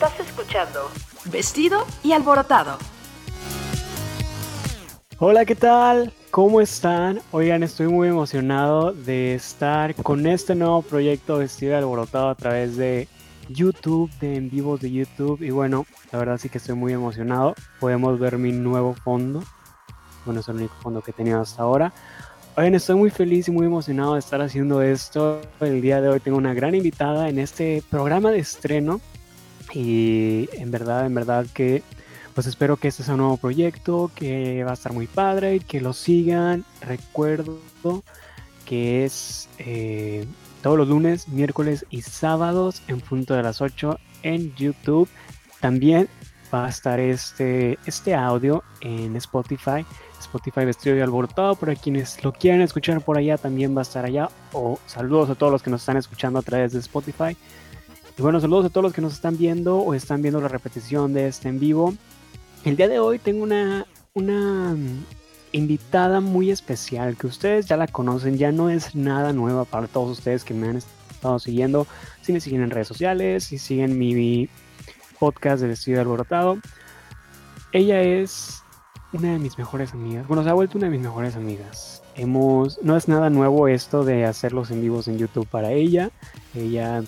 Estás escuchando Vestido y Alborotado. Hola, ¿qué tal? ¿Cómo están? Oigan, estoy muy emocionado de estar con este nuevo proyecto Vestido y Alborotado a través de YouTube, de en vivos de YouTube. Y bueno, la verdad sí que estoy muy emocionado. Podemos ver mi nuevo fondo. Bueno, es el único fondo que he tenido hasta ahora. Oigan, estoy muy feliz y muy emocionado de estar haciendo esto. El día de hoy tengo una gran invitada en este programa de estreno. Y en verdad, en verdad que pues espero que este sea un nuevo proyecto, que va a estar muy padre y que lo sigan. Recuerdo que es eh, todos los lunes, miércoles y sábados en punto de las 8 en YouTube. También va a estar este, este audio en Spotify. Spotify vestido y alborotado. Para quienes lo quieran escuchar por allá, también va a estar allá. O saludos a todos los que nos están escuchando a través de Spotify. Y bueno, saludos a todos los que nos están viendo o están viendo la repetición de este en vivo. El día de hoy tengo una, una invitada muy especial que ustedes ya la conocen, ya no es nada nueva para todos ustedes que me han estado siguiendo. Si me siguen en redes sociales, si siguen mi podcast de Vestido Alborotado. Ella es una de mis mejores amigas. Bueno, se ha vuelto una de mis mejores amigas. Hemos, no es nada nuevo esto de hacerlos en vivos en YouTube para ella. Ella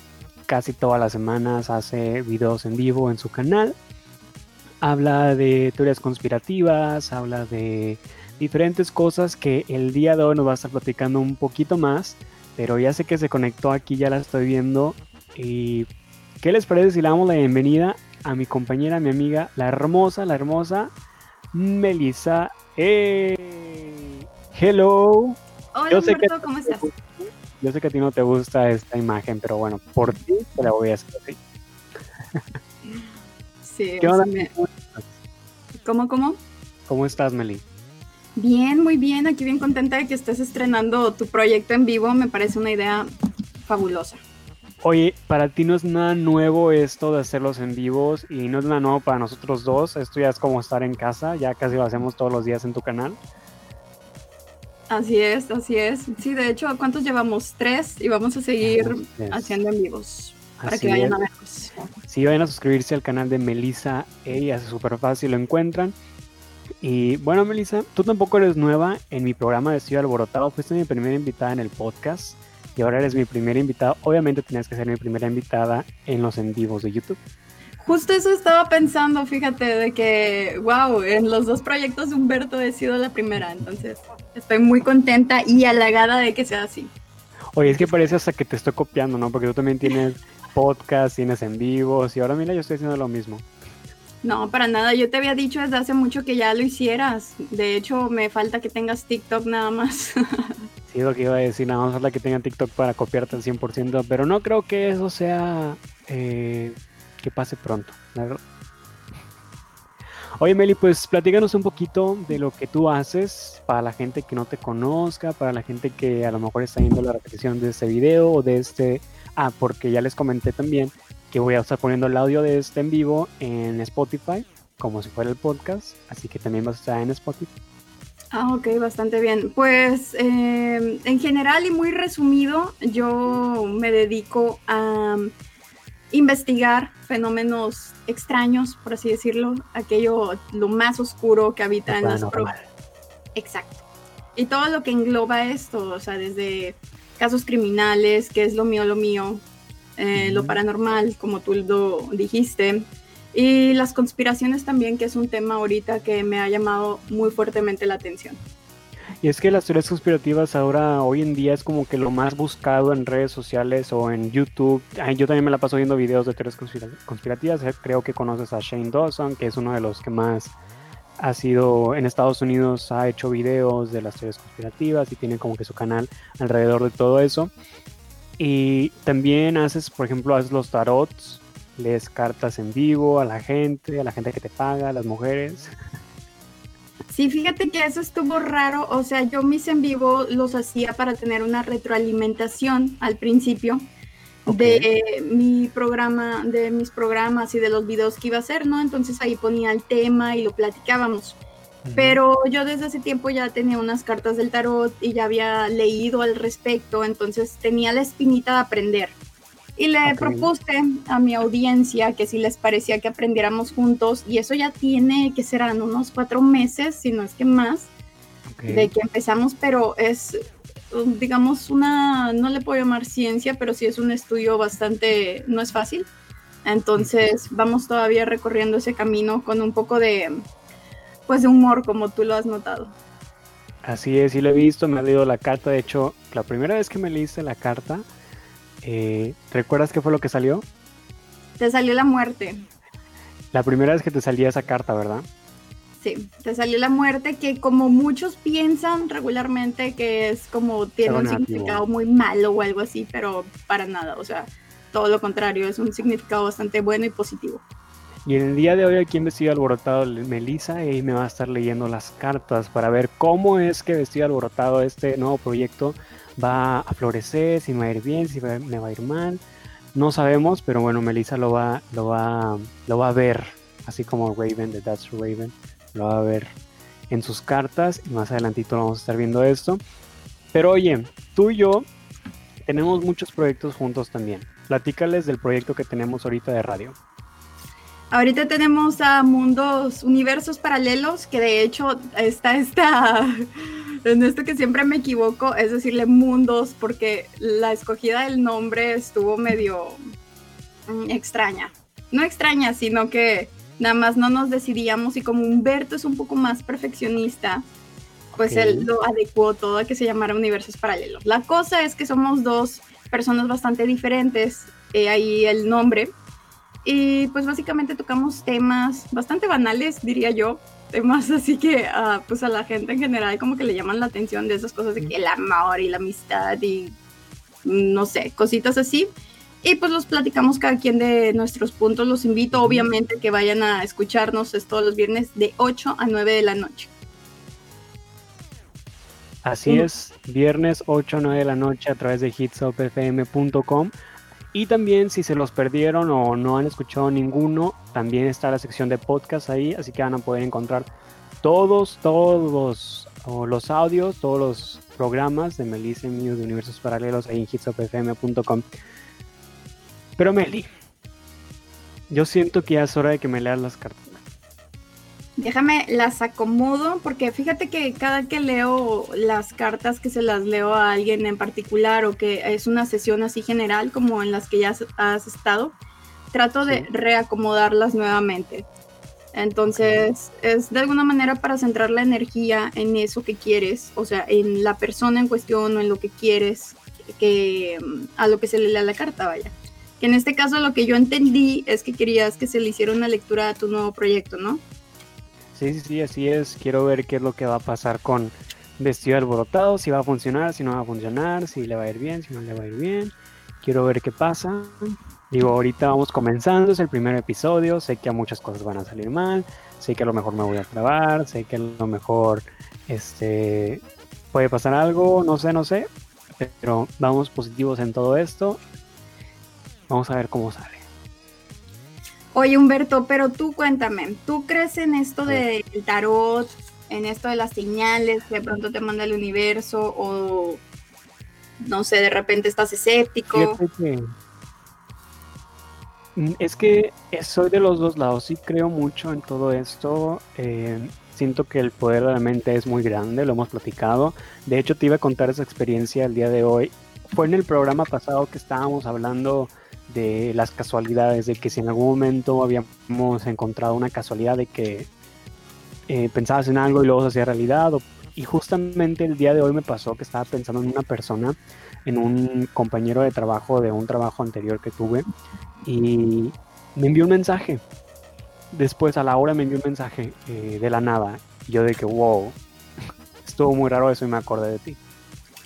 casi todas las semanas hace videos en vivo en su canal habla de teorías conspirativas, habla de diferentes cosas que el día de hoy nos va a estar platicando un poquito más, pero ya sé que se conectó aquí, ya la estoy viendo. ¿Y qué les parece si le damos la bienvenida a mi compañera, mi amiga, la hermosa, la hermosa Melissa? ¡Hey! ¡Hello! Hola, yo sé que, ¿cómo estás? Yo sé que a ti no te gusta esta imagen, pero bueno, por ti te la voy a hacer así. ¿Qué onda? ¿Cómo, cómo? ¿Cómo estás, Meli? Bien, muy bien. Aquí bien contenta de que estés estrenando tu proyecto en vivo. Me parece una idea fabulosa. Oye, para ti no es nada nuevo esto de hacerlos en vivos y no es nada nuevo para nosotros dos. Esto ya es como estar en casa, ya casi lo hacemos todos los días en tu canal. Así es, así es. Sí, de hecho, ¿cuántos llevamos? Tres y vamos a seguir haciendo en vivos para que vayan a verlos. Sí, vayan a suscribirse al canal de Melissa Ella es súper fácil, lo encuentran. Y bueno, Melissa, tú tampoco eres nueva en mi programa de Estudio Alborotado. Fuiste mi primera invitada en el podcast y ahora eres mi primera invitada. Obviamente tenías que ser mi primera invitada en los en vivos de YouTube. Justo eso estaba pensando, fíjate, de que, wow, en los dos proyectos de Humberto he sido la primera. Entonces, estoy muy contenta y halagada de que sea así. Oye, es que parece hasta que te estoy copiando, ¿no? Porque tú también tienes podcast, tienes en vivos y ahora mira, yo estoy haciendo lo mismo. No, para nada. Yo te había dicho desde hace mucho que ya lo hicieras. De hecho, me falta que tengas TikTok nada más. sí, lo que iba a decir. Nada más falta que tengan TikTok para copiarte al 100%. Pero no creo que eso sea eh, que pase pronto. Oye, Meli, pues platícanos un poquito de lo que tú haces para la gente que no te conozca, para la gente que a lo mejor está viendo la repetición de este video o de este Ah, porque ya les comenté también que voy a estar poniendo el audio de este en vivo en Spotify, como si fuera el podcast, así que también va a estar en Spotify. Ah, ok, bastante bien. Pues em, en general y muy resumido, yo me dedico a investigar fenómenos extraños, por así decirlo, aquello lo más oscuro que habita en las Exacto. Y todo lo que engloba esto, o sea, desde casos criminales, que es lo mío, lo mío, eh, lo paranormal, como tú lo dijiste, y las conspiraciones también, que es un tema ahorita que me ha llamado muy fuertemente la atención. Y es que las teorías conspirativas ahora, hoy en día, es como que lo más buscado en redes sociales o en YouTube. yo también me la paso viendo videos de teorías conspirativas. Eh, creo que conoces a Shane Dawson, que es uno de los que más ha sido en Estados Unidos, ha hecho videos de las teorías conspirativas y tiene como que su canal alrededor de todo eso. Y también haces, por ejemplo, haces los tarots, lees cartas en vivo a la gente, a la gente que te paga, a las mujeres. Sí, fíjate que eso estuvo raro, o sea, yo mis en vivo los hacía para tener una retroalimentación al principio de mi programa, de mis programas y de los videos que iba a hacer, ¿no? Entonces ahí ponía el tema y lo platicábamos. Pero yo desde ese tiempo ya tenía unas cartas del tarot y ya había leído al respecto, entonces tenía la espinita de aprender. Y le propuse a mi audiencia que si les parecía que aprendiéramos juntos, y eso ya tiene que serán unos cuatro meses, si no es que más, de que empezamos, pero es, digamos, una, no le puedo llamar ciencia, pero sí es un estudio bastante, no es fácil. Entonces vamos todavía recorriendo ese camino con un poco de, pues, de humor, como tú lo has notado. Así es, sí lo he visto, me ha leído la carta. De hecho, la primera vez que me leíste la carta, eh, ¿recuerdas qué fue lo que salió? Te salió la muerte. La primera vez que te salía esa carta, ¿verdad? Sí, te salió la muerte que como muchos piensan regularmente que es como tiene un significado muy malo o algo así, pero para nada, o sea, todo lo contrario, es un significado bastante bueno y positivo. Y en el día de hoy aquí en Vestido Alborotado, Melissa y me va a estar leyendo las cartas para ver cómo es que Vestido Alborotado, este nuevo proyecto, va a florecer, si me va a ir bien, si me va a ir mal. No sabemos, pero bueno, Melissa lo va, lo va, lo va a ver, así como Raven de That's Raven, lo va a ver en sus cartas y más adelantito vamos a estar viendo esto. Pero oye, tú y yo tenemos muchos proyectos juntos también. Platícales del proyecto que tenemos ahorita de radio. Ahorita tenemos a mundos, universos paralelos, que de hecho está esta, en esto que siempre me equivoco, es decirle mundos, porque la escogida del nombre estuvo medio mm, extraña. No extraña, sino que nada más no nos decidíamos y como Humberto es un poco más perfeccionista, pues él lo adecuó todo a que se llamara universos paralelos. La cosa es que somos dos personas bastante diferentes, eh, ahí el nombre, y pues básicamente tocamos temas bastante banales, diría yo, temas así que uh, pues a la gente en general como que le llaman la atención de esas cosas de que el amor y la amistad y no sé, cositas así. Y pues los platicamos cada quien de nuestros puntos. Los invito obviamente que vayan a escucharnos es todos los viernes de 8 a 9 de la noche. Así es, viernes 8 a 9 de la noche a través de hitsopfm.com. Y también si se los perdieron o no han escuchado ninguno, también está la sección de podcast ahí, así que van a poder encontrar todos, todos los audios, todos los programas de Melissa News de Universos Paralelos ahí en hitsofm.com. Pero Meli, yo siento que ya es hora de que me leas las cartas. Déjame las acomodo porque fíjate que cada que leo las cartas que se las leo a alguien en particular o que es una sesión así general como en las que ya has estado, trato de reacomodarlas nuevamente. Entonces es de alguna manera para centrar la energía en eso que quieres, o sea, en la persona en cuestión o en lo que quieres, que a lo que se le lea la carta, vaya. Que en este caso lo que yo entendí es que querías que se le hiciera una lectura a tu nuevo proyecto, ¿no? Sí, sí, sí, así es. Quiero ver qué es lo que va a pasar con Vestido Alborotado, si va a funcionar, si no va a funcionar, si le va a ir bien, si no le va a ir bien. Quiero ver qué pasa. Digo, ahorita vamos comenzando, es el primer episodio, sé que muchas cosas van a salir mal, sé que a lo mejor me voy a trabar, sé que a lo mejor este puede pasar algo, no sé, no sé, pero vamos positivos en todo esto. Vamos a ver cómo sale. Oye, Humberto, pero tú cuéntame, ¿tú crees en esto del tarot, en esto de las señales que de pronto te manda el universo o no sé, de repente estás escéptico? Mm, es que soy de los dos lados, sí creo mucho en todo esto. Eh, siento que el poder de la mente es muy grande, lo hemos platicado. De hecho, te iba a contar esa experiencia el día de hoy. Fue en el programa pasado que estábamos hablando de las casualidades, de que si en algún momento habíamos encontrado una casualidad de que eh, pensabas en algo y luego se hacía realidad. y justamente el día de hoy me pasó que estaba pensando en una persona, en un compañero de trabajo de un trabajo anterior que tuve y me envió un mensaje. Después a la hora me envió un mensaje eh, de la nada. Y yo de que, wow, estuvo muy raro eso y me acordé de ti.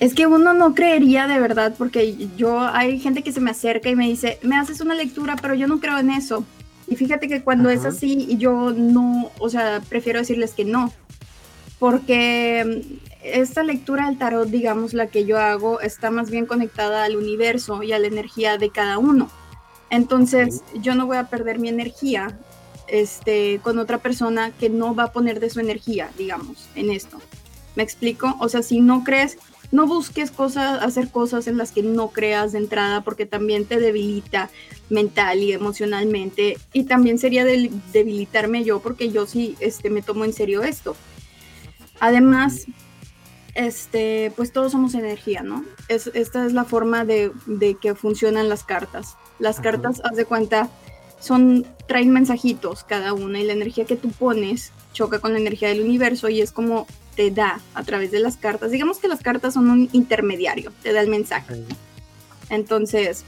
Es que uno no creería de verdad, porque yo hay gente que se me acerca y me dice, me haces una lectura, pero yo no creo en eso. Y fíjate que cuando es así, yo no, o sea, prefiero decirles que no, porque mm, esta lectura del tarot, digamos, la que yo hago, está más bien conectada al universo y a la energía de cada uno. Entonces, yo no voy a perder mi energía este, con otra persona que no va a poner de su energía, digamos, en esto. ¿Me explico? O sea, si no crees no busques cosas, hacer cosas en las que no creas de entrada porque también te debilita mental y emocionalmente y también sería debilitarme yo porque yo sí este, me tomo en serio esto. Además, este, pues todos somos energía, ¿no? Es, esta es la forma de, que funcionan las cartas. Las cartas, haz de cuenta, son, traen mensajitos cada una y la energía que tú pones choca con la energía del universo y es como te da a través de las cartas. Digamos que las cartas son un intermediario, te da el mensaje. Entonces,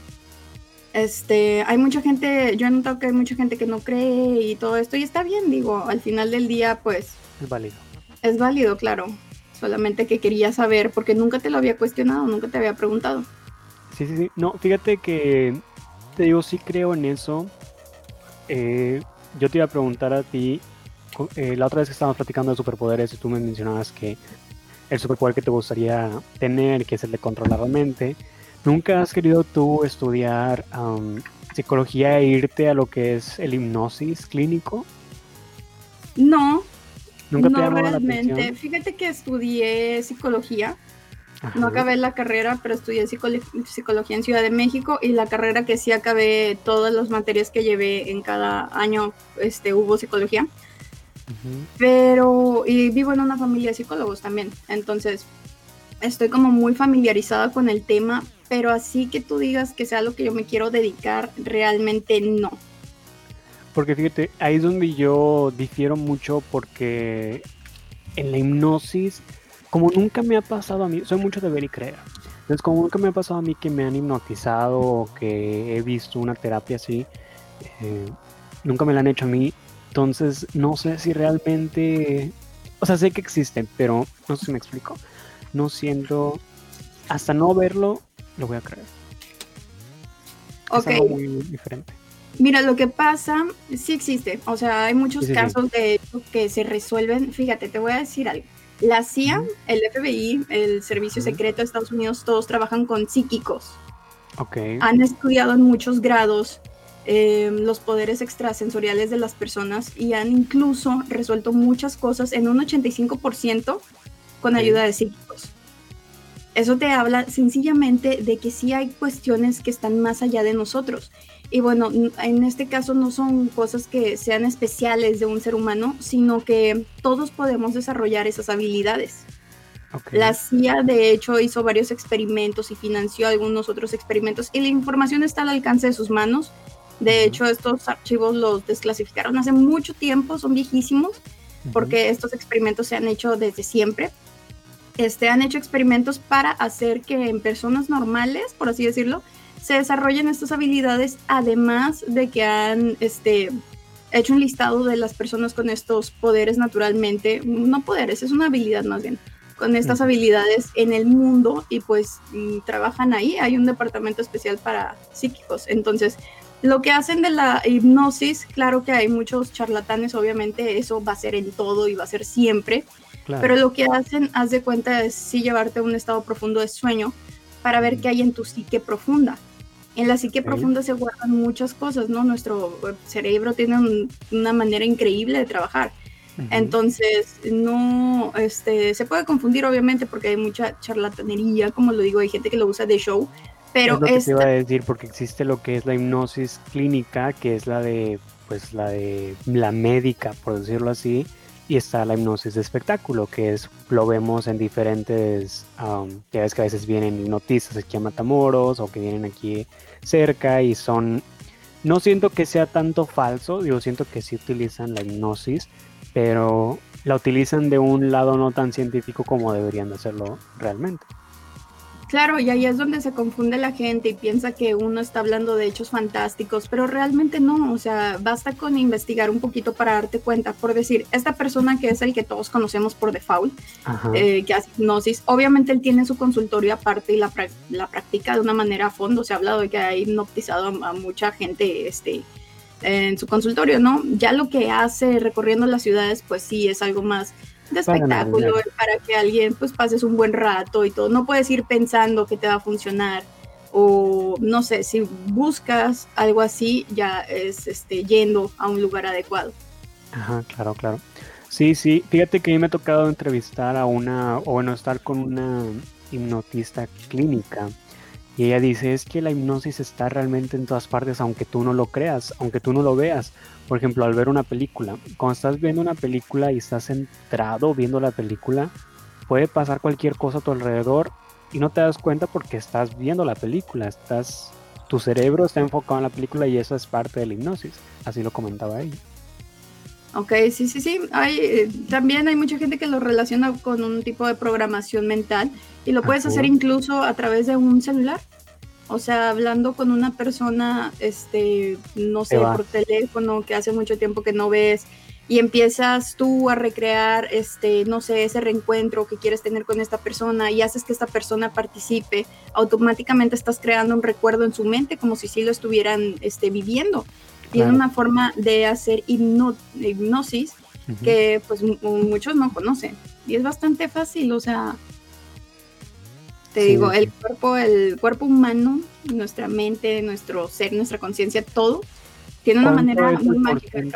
este, hay mucha gente, yo he notado que hay mucha gente que no cree y todo esto y está bien, digo, al final del día pues... Es válido. Es válido, claro. Solamente que quería saber porque nunca te lo había cuestionado, nunca te había preguntado. Sí, sí, sí. No, fíjate que te digo, sí creo en eso. Eh, yo te iba a preguntar a ti, eh, la otra vez que estábamos platicando de superpoderes, tú me mencionabas que el superpoder que te gustaría tener, que es el de controlar la mente, ¿nunca has querido tú estudiar psicología e irte a lo que es el hipnosis clínico? No, ¿Nunca no realmente. Fíjate que estudié psicología. No acabé la carrera, pero estudié psicología en Ciudad de México y la carrera que sí acabé, todas las materias que llevé en cada año, este, hubo psicología. Pero, y vivo en una familia de psicólogos también, entonces estoy como muy familiarizada con el tema, pero así que tú digas que sea lo que yo me quiero dedicar, realmente no. Porque fíjate, ahí es donde yo difiero mucho porque en la hipnosis, como nunca me ha pasado a mí, soy mucho de ver y creer. Entonces, como nunca me ha pasado a mí que me han hipnotizado o que he visto una terapia así, eh, nunca me la han hecho a mí. Entonces, no sé si realmente, o sea, sé que existen, pero no sé si me explico. No siento, hasta no verlo, lo voy a creer. Ok. Es algo muy diferente. Mira, lo que pasa, sí existe. O sea, hay muchos casos de que se resuelven. Fíjate, te voy a decir algo. La CIA, el FBI, el Servicio Secreto de Estados Unidos, todos trabajan con psíquicos. Okay. Han estudiado en muchos grados em, los poderes extrasensoriales de las personas y han incluso resuelto muchas cosas en un 85% con ayuda de psíquicos. Eso te habla sencillamente de que sí hay cuestiones que están más allá de nosotros y bueno, en este caso no son cosas que sean especiales de un ser humano, sino que todos podemos desarrollar esas habilidades. La CIA, de hecho, hizo varios experimentos y financió algunos otros experimentos y la información está al alcance de sus manos. De hecho, estos archivos los desclasificaron hace mucho tiempo, son viejísimos, porque estos experimentos se han hecho desde siempre. Este, han hecho experimentos para hacer que en personas normales, por así decirlo, se desarrollen estas habilidades, además de que han este, hecho un listado de las personas con estos poderes naturalmente, no poderes, es una habilidad más bien, con estas habilidades en el mundo y pues trabajan ahí, hay un departamento especial para psíquicos, entonces lo que hacen de la hipnosis, claro que hay muchos charlatanes, obviamente eso va a ser en todo y va a ser siempre, pero lo que hacen, haz de cuenta, es sí llevarte a un estado profundo de sueño para ver qué hay en tu psique profunda. En la psique profunda se guardan muchas cosas, ¿no? Nuestro cerebro tiene una manera increíble de trabajar. Entonces, no, este, se puede confundir obviamente porque hay mucha charlatanería, como lo digo, hay gente que lo usa de show, pero es lo que te iba a decir porque existe lo que es la hipnosis clínica, que es la de, pues, la de la médica, por decirlo así, y está la hipnosis de espectáculo, que es lo vemos en diferentes, ya ves que a veces vienen hipnotistas aquí a Matamoros o que vienen aquí cerca y son, no siento que sea tanto falso, yo siento que sí utilizan la hipnosis, pero la utilizan de un lado no tan científico como deberían de hacerlo realmente. Claro, y ahí es donde se confunde la gente y piensa que uno está hablando de hechos fantásticos, pero realmente no, o sea, basta con investigar un poquito para darte cuenta. Por decir, esta persona que es el que todos conocemos por default, eh, que hace hipnosis, obviamente él tiene su consultorio aparte y la, la practica de una manera a fondo. Se ha hablado de que ha hipnotizado a, a mucha gente este, en su consultorio, ¿no? Ya lo que hace recorriendo las ciudades, pues sí, es algo más de espectáculo para, que alguien pues pases un buen rato y todo. No puedes ir pensando que te va a funcionar o no sé, si buscas algo así ya es este yendo a un lugar adecuado. Ajá, claro, claro. Sí, sí, fíjate que a mí me ha tocado entrevistar a una, o bueno, estar con una hipnotista clínica. Y ella dice, es que la hipnosis está realmente en todas partes, aunque tú no lo creas, aunque tú no lo veas. Por ejemplo, al ver una película, cuando estás viendo una película y estás centrado viendo la película, puede pasar cualquier cosa a tu alrededor y no te das cuenta porque estás viendo la película, estás, tu cerebro está enfocado en la película y eso es parte de la hipnosis. Así lo comentaba ella. Ok, sí, sí, sí. Hay, eh, también hay mucha gente que lo relaciona con un tipo de programación mental y lo puedes hacer incluso a través de un celular. O sea, hablando con una persona, este, no sé, por teléfono, que hace mucho tiempo que no ves, y empiezas tú a recrear, este, no sé, ese reencuentro que quieres tener con esta persona y haces que esta persona participe, automáticamente estás creando un recuerdo en su mente como si sí lo estuvieran este, viviendo. Tiene una forma de hacer hipnosis que pues muchos no conocen. Y es bastante fácil, o sea, te digo, el cuerpo, el cuerpo humano, nuestra mente, nuestro ser, nuestra conciencia, todo tiene una manera muy mágica de.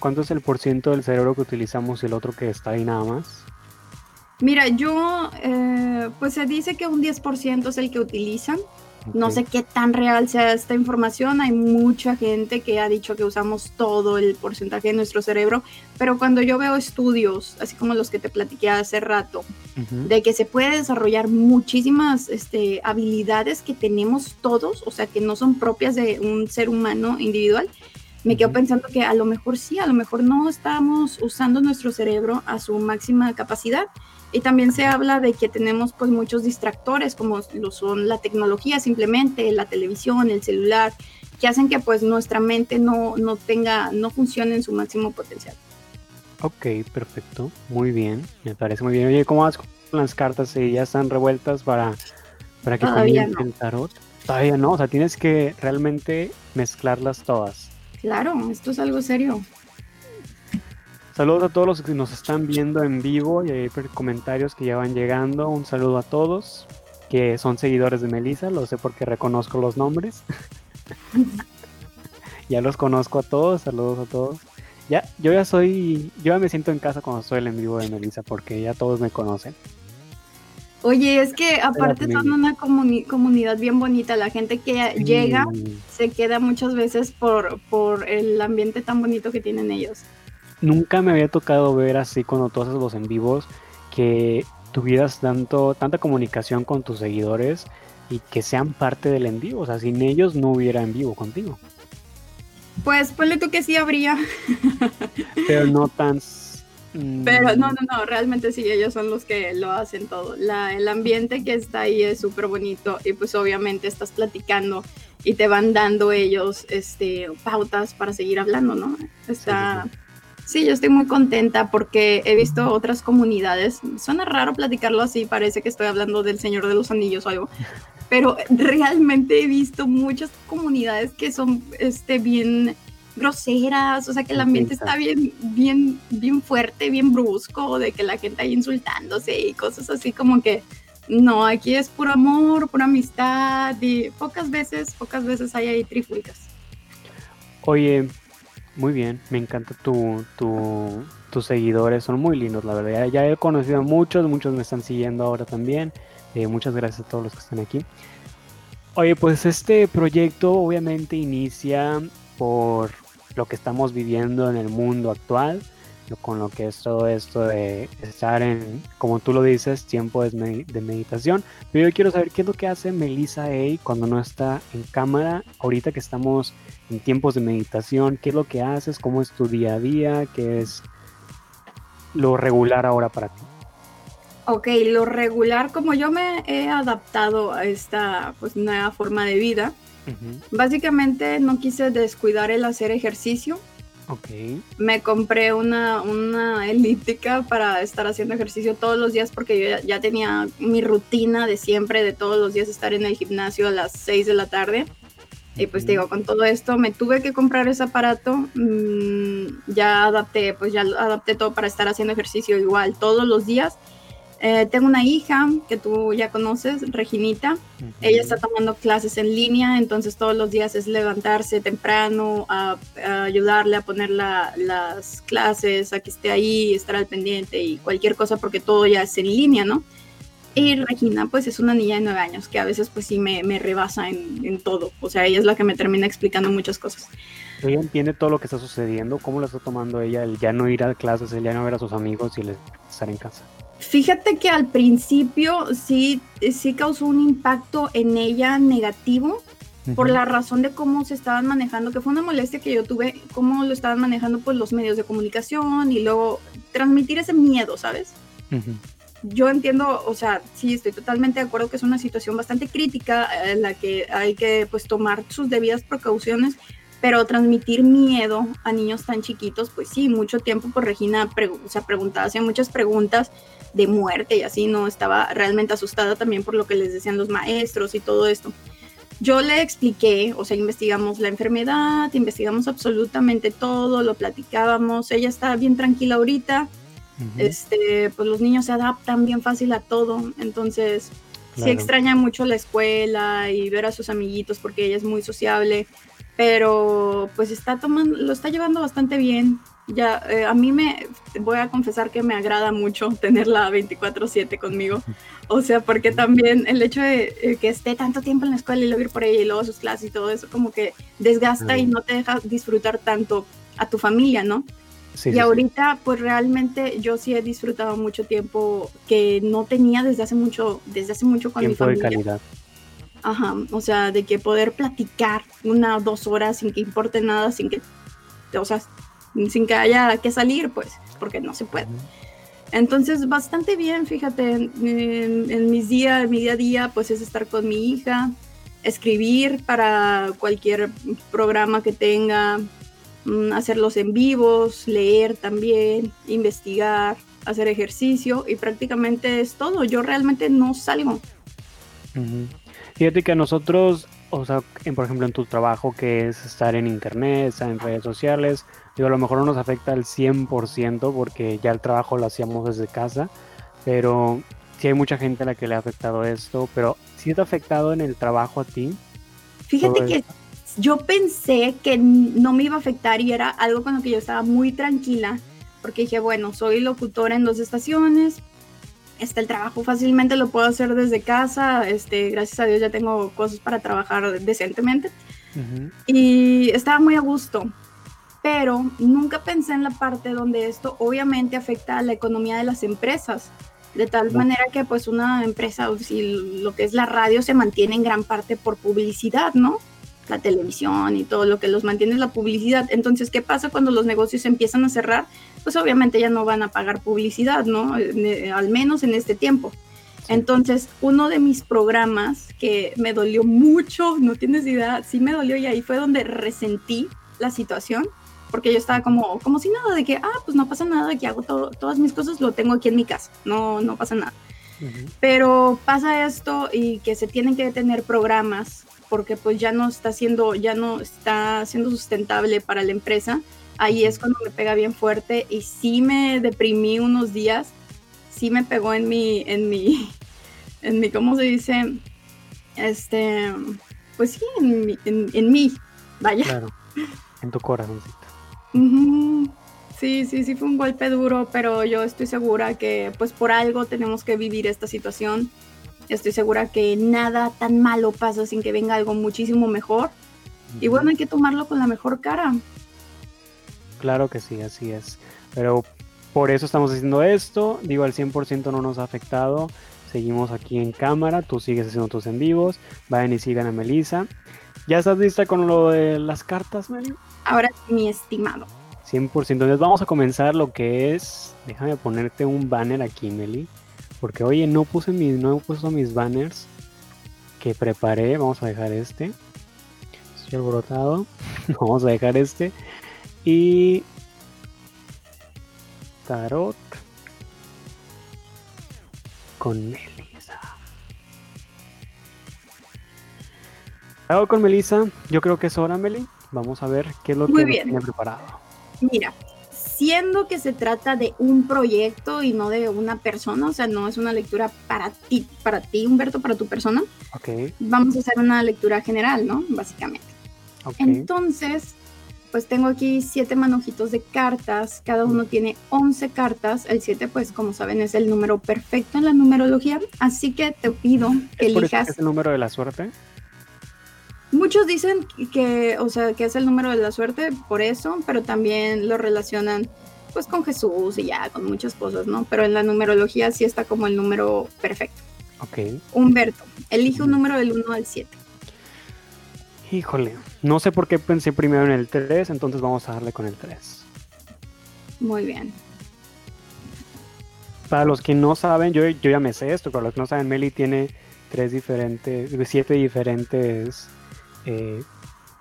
¿Cuánto es el porciento del cerebro que utilizamos y el otro que está ahí nada más? Mira, yo, eh, pues se dice que un 10% es el que utilizan, no sé qué tan real sea esta información. Hay mucha gente que ha dicho que usamos todo el porcentaje de nuestro cerebro, pero cuando yo veo estudios, así como los que te platiqué hace rato, de que se puede desarrollar muchísimas este, habilidades que tenemos todos, o sea, que no son propias de un ser humano individual, me quedo pensando que a lo mejor sí, a lo mejor no estamos usando nuestro cerebro a su máxima capacidad. Y también se habla de que tenemos pues muchos distractores como lo son la tecnología simplemente, la televisión, el celular, que hacen que pues nuestra mente no, no tenga, no funcione en su máximo potencial. Ok, perfecto, muy bien, me parece muy bien. Oye, ¿cómo vas con las cartas? Si ya están revueltas para, para que Todavía el tarot. Todavía no, o sea, tienes que realmente mezclarlas todas. Claro, esto es algo serio. Saludos a todos los que nos están viendo en vivo y hay comentarios que ya van llegando. Un saludo a todos que son seguidores de Melissa, lo sé porque reconozco los nombres. ya los conozco a todos, saludos a todos. Ya, yo ya soy, yo ya me siento en casa cuando estoy en vivo de Melissa porque ya todos me conocen. Oye, es que aparte son una comunidad bien bonita. La gente que llega se queda muchas veces por, por el ambiente tan bonito que tienen ellos nunca me había tocado ver así cuando tú haces los en vivos que tuvieras tanto, tanta comunicación con tus seguidores y que sean parte del en vivo. O sea, sin ellos no hubiera en vivo contigo. Pues ponle tú que sí habría. Pero no tan... Mm, Pero no, no, no, realmente sí, ellos son los que lo hacen todo. La, el ambiente que está ahí es súper bonito y pues obviamente estás platicando y te van dando ellos este, pautas para seguir hablando, ¿no? Está... Sí, yo estoy muy contenta porque he visto otras comunidades. Suena raro platicarlo así, parece que estoy hablando del Señor de los Anillos o algo, pero realmente he visto muchas comunidades que son este, bien groseras, o sea que el ambiente está bien, bien, bien fuerte, bien brusco, de que la gente ahí insultándose y cosas así como que no, aquí es puro amor, pura amistad y pocas veces, pocas veces hay ahí trifulcas. Oye, muy bien, me encanta tu, tus seguidores, son muy lindos, la verdad. Ya, he conocido a muchos, muchos me están siguiendo ahora también. Eh, muchas gracias a todos los que están aquí. Oye, pues este proyecto obviamente inicia por lo que estamos viviendo en el mundo actual, con lo que es todo esto de estar en, como tú lo dices, tiempo de, meditación. Pero yo quiero saber qué es lo que hace Melissa A cuando no está en cámara, ahorita que estamos en tiempos de meditación, qué es lo que haces, cómo es tu día a día, qué es lo regular ahora para ti. Ok, lo regular, como yo me he adaptado a esta pues, nueva forma de vida, básicamente no quise descuidar el hacer ejercicio. Ok. Me compré una, una elíptica para estar haciendo ejercicio todos los días porque yo ya, tenía mi rutina de siempre, de todos los días estar en el gimnasio a las 6 de la tarde. Y pues digo, con todo esto me tuve que comprar ese aparato, mm, ya adapté, pues ya adapté todo para estar haciendo ejercicio igual todos los días. Eh, tengo una hija que tú ya conoces, Reginita. Ella está tomando clases en línea, entonces todos los días es levantarse temprano, a, ayudarle a poner las clases, a que esté ahí, estar al pendiente y cualquier cosa, porque todo ya es en línea, ¿no? Y Regina, pues es una niña de nueve años que a veces pues sí me, me rebasa en, en, todo. O sea, ella es la que me termina explicando muchas cosas. ¿Ella entiende todo lo que está sucediendo? ¿Cómo lo está tomando ella el ya no ir a clases, el ya no ver a sus amigos y el estar en casa? Fíjate que al principio sí, sí causó un impacto en ella negativo por la razón de cómo se estaban manejando, que fue una molestia que yo tuve, cómo lo estaban manejando pues los medios de comunicación y luego transmitir ese miedo, ¿sabes? Yo entiendo, o sea, sí, estoy totalmente de acuerdo que es una situación bastante crítica en la que hay que pues tomar sus debidas precauciones, pero transmitir miedo a niños tan chiquitos, pues sí, mucho tiempo por Regina se preguntaba, hacía muchas preguntas de muerte y así, ¿no? Estaba realmente asustada también por lo que les decían los maestros y todo esto. Yo le expliqué, o sea, investigamos la enfermedad, investigamos absolutamente todo, lo platicábamos, ella está bien tranquila ahorita, este, pues los niños se adaptan bien fácil a todo, entonces sí extraña mucho la escuela y ver a sus amiguitos porque ella es muy sociable, pero pues está tomando, lo está llevando bastante bien. Ya, eh, a mí me, voy a confesar que me agrada mucho tenerla 24/7 conmigo. O sea, porque también el hecho de eh, que esté tanto tiempo en la escuela y luego ir por ella y luego sus clases y todo eso como que desgasta y no te deja disfrutar tanto a tu familia, ¿no? y ahorita, pues realmente yo sí he disfrutado mucho tiempo que no tenía desde hace mucho, desde hace mucho con mi familia. de calidad. Ajá, o sea, de que poder platicar una o dos horas sin que importe nada, sin que, o sea, sin que haya que salir, pues, porque no se puede. Entonces, bastante bien, fíjate, en, mis días, en mi día a día, pues es estar con mi hija, escribir para cualquier programa que tenga, mm, hacerlos en vivos, leer también, investigar, hacer ejercicio y prácticamente es todo. Yo realmente no salgo. Fíjate que a nosotros, o sea, por ejemplo en tu trabajo que es estar en internet, estar en redes sociales, Digo, a lo mejor no nos afecta al 100% porque ya el trabajo lo hacíamos desde casa, pero sí hay mucha gente a la que le ha afectado esto, pero ¿sí te ha afectado en el trabajo a ti? Fíjate que yo pensé que no me iba a afectar y era algo con lo que yo estaba muy tranquila, porque dije, bueno, soy locutora en dos estaciones, este, el trabajo fácilmente lo puedo hacer desde casa, este, gracias a Dios ya tengo cosas para trabajar decentemente. Y estaba muy a gusto, pero nunca pensé en la parte donde esto obviamente afecta a la economía de las empresas, de tal manera que pues una empresa, si lo que es la radio se mantiene en gran parte por publicidad, ¿no? La televisión y todo lo que los mantiene es la publicidad. Entonces, ¿qué pasa cuando los negocios empiezan a cerrar? Pues obviamente ya no van a pagar publicidad, ¿no? Al menos en este tiempo. Entonces, uno de mis programas que me dolió mucho, no tienes idea, sí me dolió y ahí fue donde resentí la situación, porque yo estaba como, como si nada, de que, ah, pues no pasa nada, que hago todo, todas mis cosas, lo tengo aquí en mi casa, no, no pasa nada. Pero pasa esto y que se tienen que detener programas porque pues ya no está siendo, ya no está siendo sustentable para la empresa. Ahí es cuando me pega bien fuerte y sí me deprimí unos días, sí me pegó en mi, en mi, en mi, ¿cómo se dice? Este, pues sí, en mi, en, mí, vaya. Claro, en tu corazón. Sí, sí, sí fue un golpe duro, pero yo estoy segura que pues por algo tenemos que vivir esta situación. Estoy segura que nada tan malo pasa sin que venga algo muchísimo mejor. Y bueno, hay que tomarlo con la mejor cara. Claro que sí, así es. Pero por eso estamos haciendo esto. Digo, al 100% no nos ha afectado. Seguimos aquí en cámara. Tú sigues haciendo tus en vivos. Vayan y sigan a Melissa. ¿Ya estás lista con lo de las cartas, Meli? Ahora, mi estimado. 100%. Entonces vamos a comenzar lo que es... Déjame ponerte un banner aquí, Meli. Porque oye, no puse mis, no he puesto mis banners que preparé. Vamos a dejar este. Estoy alborotado. vamos a dejar este. Y... Tarot. Con Melissa. Tarot con Melissa. Yo creo que es hora, Meli. Vamos a ver qué es lo que tiene preparado. Mira, siendo que se trata de un proyecto y no de una persona, o sea, no es una lectura para ti, para ti, Humberto, para tu persona. Okay. Vamos a hacer una lectura general, ¿no? Básicamente. Okay. Entonces, pues tengo aquí siete manojitos de cartas, cada uno tiene 11 cartas, el 7 pues como saben es el número perfecto en la numerología, así que te pido que elijas... ¿Es el número de la suerte? Muchos dicen que, o sea, que es el número de la suerte por eso, pero también lo relacionan pues con Jesús y ya, con muchas cosas, ¿no? Pero en la numerología sí está como el número perfecto. Ok. Humberto, elige un número del 1 al 7. Híjole, no sé por qué pensé primero en el 3, entonces vamos a darle con el 3. Muy bien. Para los que no saben, yo, yo ya me sé esto, para los que no saben, Meli tiene tres diferentes, siete diferentes eh,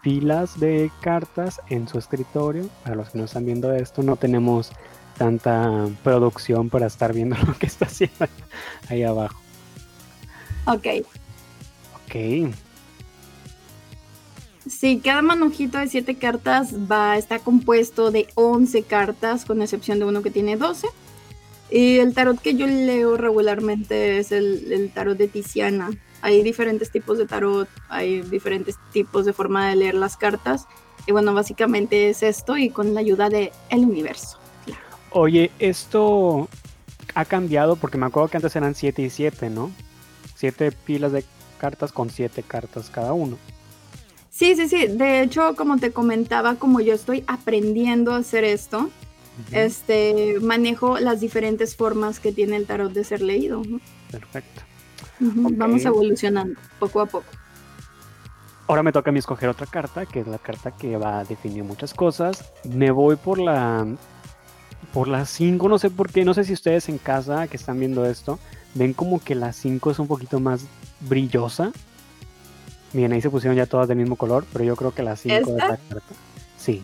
pilas de cartas en su escritorio. Para los que no están viendo esto, no tenemos tanta producción para estar viendo lo que está haciendo ahí abajo. Ok. Ok. Sí, cada manojito de 7 cartas va, está compuesto de 11 cartas, con excepción de uno que tiene 12. Y el tarot que yo leo regularmente es el, el tarot de Tiziana. Hay diferentes tipos de tarot, hay diferentes tipos de forma de leer las cartas. Y bueno, básicamente es esto y con la ayuda del el universo. Oye, esto ha cambiado porque me acuerdo que antes eran 7 y 7, ¿no? 7 pilas de cartas con 7 cartas cada uno. Sí, sí, sí. De hecho, como te comentaba, como yo estoy aprendiendo a hacer esto, este manejo las diferentes formas que tiene el tarot de ser leído. Perfecto. Vamos evolucionando poco a poco. Ahora me toca a mí escoger otra carta, que es la carta que va a definir muchas cosas. Me voy por la por la 5, no sé por qué, no sé si ustedes en casa que están viendo esto, ven como que la 5 es un poquito más brillosa. Bien, ahí se pusieron ya todas del mismo color, pero yo creo que la 5 es la carta. Sí.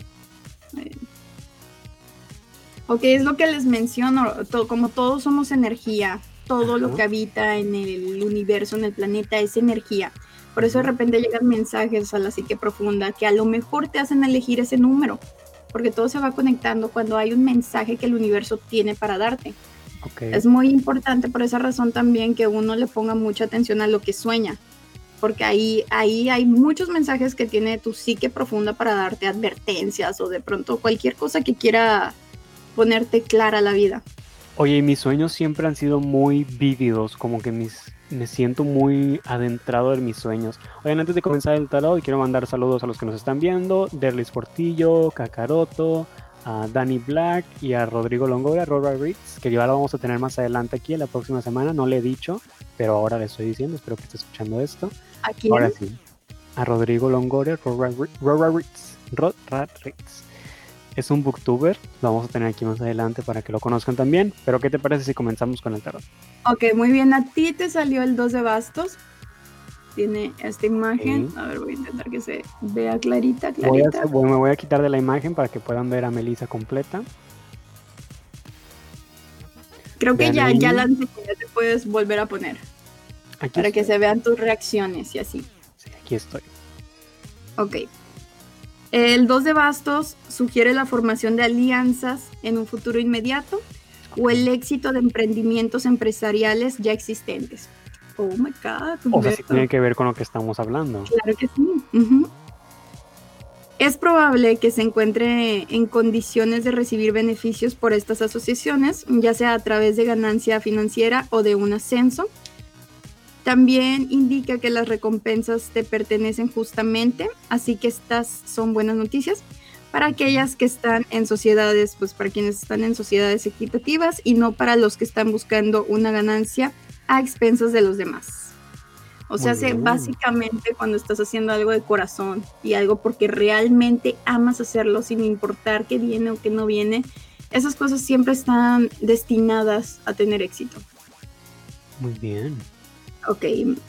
Ok, es lo que les menciono, como todos somos energía, todo lo que habita en el universo, en el planeta, es energía. Por eso de repente llegan mensajes a la psique profunda que a lo mejor te hacen elegir ese número, porque todo se va conectando cuando hay un mensaje que el universo tiene para darte. Es muy importante por esa razón también que uno le ponga mucha atención a lo que sueña, porque ahí, ahí hay muchos mensajes que tiene tu psique profunda para darte advertencias o de pronto cualquier cosa que quiera ponerte clara la vida. Oye, mis sueños siempre han sido muy vívidos, como que mis, me siento muy adentrado en mis sueños. Oigan, antes de comenzar el tarot, quiero mandar saludos a los que nos están viendo, Derlis Portillo, Kakaroto, a Danny Black y a Rodrigo Longoria, Rora Ritz, que ya lo vamos a tener más adelante aquí en la próxima semana, no le he dicho, pero ahora le estoy diciendo, espero que esté escuchando esto. ¿A Ahora sí. A Rodrigo Longoria, Rora Ritz, Rora Ritz es un booktuber, lo vamos a tener aquí más adelante para que lo conozcan también, pero ¿qué te parece si comenzamos con el tarot? Ok, muy bien, a ti te salió el 2 de bastos, tiene esta imagen, a ver, voy a intentar que se vea clarita, clarita. Voy me voy a quitar de la imagen para que puedan ver a Melissa completa. Creo que ya, ya la ya te puedes volver a poner. para que se vean tus reacciones y así. Sí, aquí estoy. Ok. El 2 de bastos sugiere la formación de alianzas en un futuro inmediato o el éxito de emprendimientos empresariales ya existentes. Oh my God. O sea, sí tiene que ver con lo que estamos hablando. Claro que sí. Es probable que se encuentre en condiciones de recibir beneficios por estas asociaciones, ya sea a través de ganancia financiera o de un ascenso también indica que las recompensas te pertenecen justamente, así que estas son buenas noticias para aquellas que están en sociedades, pues para quienes están en sociedades equitativas y no para los que están buscando una ganancia a expensas de los demás. O sea, básicamente cuando estás haciendo algo de corazón y algo porque realmente amas hacerlo sin importar qué viene o qué no viene, esas cosas siempre están destinadas a tener éxito. Muy bien. Ok,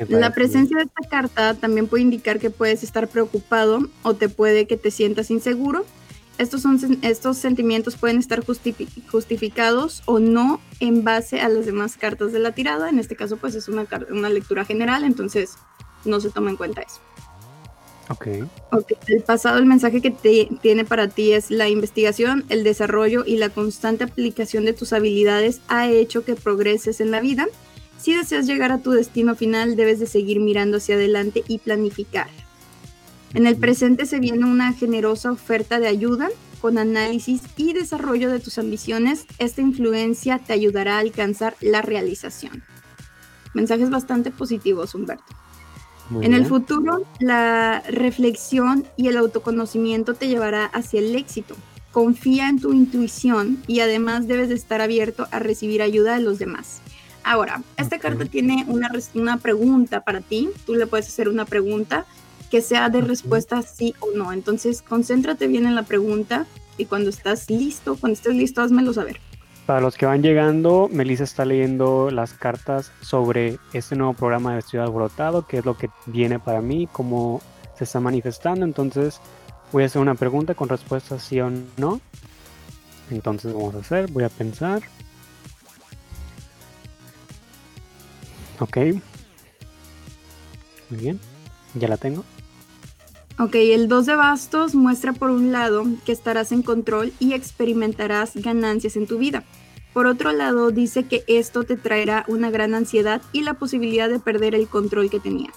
la presencia de esta carta también puede indicar que puedes estar preocupado o te puede que te sientas inseguro. Estos, son, estos sentimientos pueden estar justificados o no en base a las demás cartas de la tirada. En este caso, pues es una, una lectura general, entonces no se toma en cuenta eso. Ok. okay. El pasado, el mensaje que te, tiene para ti es la investigación, el desarrollo y la constante aplicación de tus habilidades ha hecho que progreses en la vida si deseas llegar a tu destino final, debes de seguir mirando hacia adelante y planificar. En el presente se viene una generosa oferta de ayuda con análisis y desarrollo de tus ambiciones. Esta influencia te ayudará a alcanzar la realización. Mensajes bastante positivos, Humberto. en el futuro, la reflexión y el autoconocimiento te llevará hacia el éxito. Confía en tu intuición y además debes de estar abierto a recibir ayuda de los demás. Ahora, esta carta tiene una, una pregunta para ti. Tú le puedes hacer una pregunta que sea de respuesta sí o no. Entonces, concéntrate bien en la pregunta y cuando estás listo, cuando estés listo, házmelo saber. Para los que van llegando, Melissa está leyendo las cartas sobre este nuevo programa de Estudio Alborotado, que es lo que viene para mí, cómo se está manifestando. Entonces, voy a hacer una pregunta con respuesta sí o no. Entonces, vamos a hacer, voy a pensar. Ok. Muy bien. Ya la tengo. Ok, el 2 de bastos muestra por un lado que estarás en control y experimentarás ganancias en tu vida. Por otro lado, dice que esto te traerá una gran ansiedad y la posibilidad de perder el control que tenías.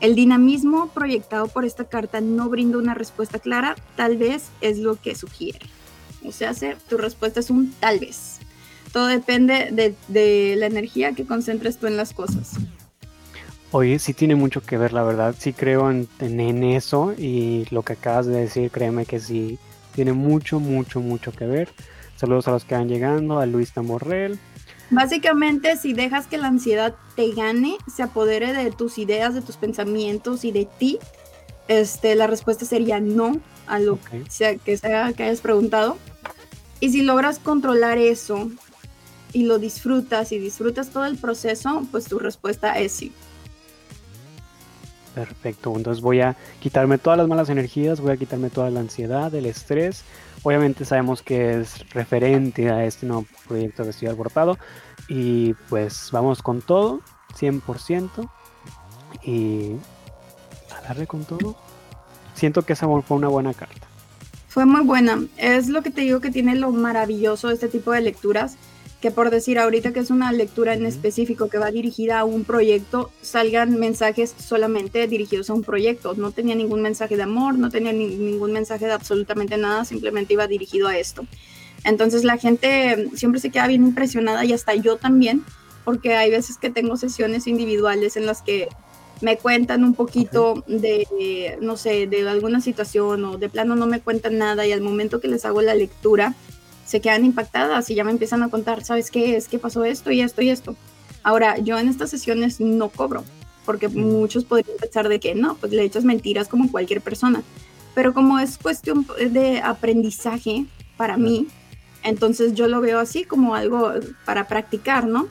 El dinamismo proyectado por esta carta no brinda una respuesta clara, tal vez es lo que sugiere. O sea, tu respuesta es un tal vez. Todo depende de, de la energía que concentres tú en las cosas. Oye, sí tiene mucho que ver, la verdad. Sí creo en, en, eso y lo que acabas de decir, créeme que sí tiene mucho, mucho, mucho que ver. Saludos a los que van llegando, a Luis Tamorrel. Básicamente, si dejas que la ansiedad te gane, se apodere de tus ideas, de tus pensamientos y de ti, este, la respuesta sería no a lo que, sea, que sea que hayas preguntado. Y si logras controlar eso y lo disfrutas y disfrutas todo el proceso, pues tu respuesta es sí. Perfecto, entonces voy a quitarme todas las malas energías, voy a quitarme toda la ansiedad, el estrés. Obviamente sabemos que es referente a este nuevo proyecto que estoy abortado y pues vamos con todo, 100% y a darle con todo. Siento que esa fue una buena carta. Fue muy buena, es lo que te digo que tiene lo maravilloso de este tipo de lecturas que por decir ahorita que es una lectura en específico que va dirigida a un proyecto, salgan mensajes solamente dirigidos a un proyecto. No tenía ningún mensaje de amor, no tenía ningún mensaje de absolutamente nada, simplemente iba dirigido a esto. Entonces la gente siempre se queda bien impresionada y hasta yo también, porque hay veces que tengo sesiones individuales en las que me cuentan un poquito de, no sé, de alguna situación o de plano no me cuentan nada y al momento que les hago la lectura, se quedan impactadas y ya me empiezan a contar, ¿sabes qué es? ¿Qué pasó esto y esto y esto? Ahora, yo en estas sesiones no cobro, porque muchos podrían pensar de que no, pues le echas mentiras como cualquier persona. Pero como es cuestión de aprendizaje para mí, entonces yo lo veo así como algo para practicar, ¿no?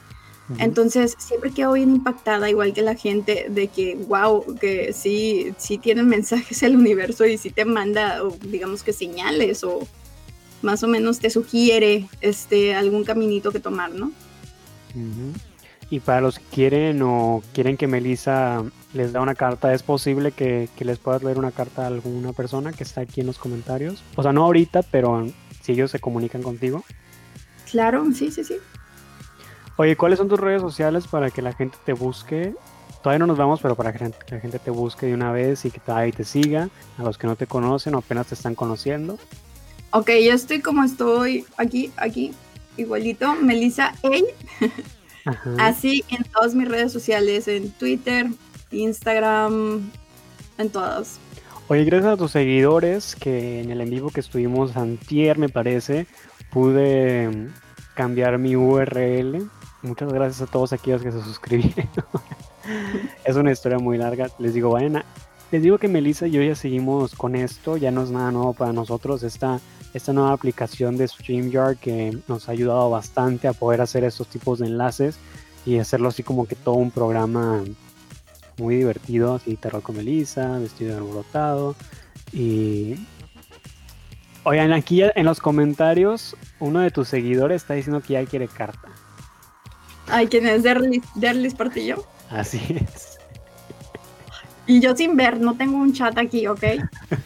Entonces siempre quedo bien impactada, igual que la gente, de que, wow, que sí, sí tienen mensajes el universo y sí te manda, digamos que señales o, más o menos te sugiere este, algún caminito que tomar, ¿no? Y para los que quieren o quieren que Melissa les da una carta, ¿es posible que, les puedas leer una carta a alguna persona que está aquí en los comentarios? O sea, no ahorita, pero si ellos se comunican contigo. Claro, sí, sí, sí. Oye, ¿cuáles son tus redes sociales para que la gente te busque? Todavía no nos vamos, pero para que la gente te busque de una vez y que ahí te siga. A los que no te conocen o apenas te están conociendo. Ok, yo estoy como estoy aquí, aquí, igualito, Melissa A. Así en todas mis redes sociales, en Twitter, Instagram, en todas. Oye, gracias a tus seguidores que en el en vivo que estuvimos antier, me parece, pude cambiar mi URL. Muchas gracias a todos aquellos que se suscribieron. es una historia muy larga. Les digo, vayan a... Les digo que Melissa y yo ya seguimos con esto, ya no es nada nuevo para nosotros. Esta esta nueva aplicación de StreamYard que nos ha ayudado bastante a poder hacer estos tipos de enlaces y hacerlo así como que todo un programa muy divertido, así terror con Melissa, vestido alborotado y oigan aquí en los comentarios uno de tus seguidores está diciendo que ya quiere carta. Ay, ¿quién es Derlis, Derlis Portillo? Así es. Y yo sin ver, no tengo un chat aquí, ¿ok?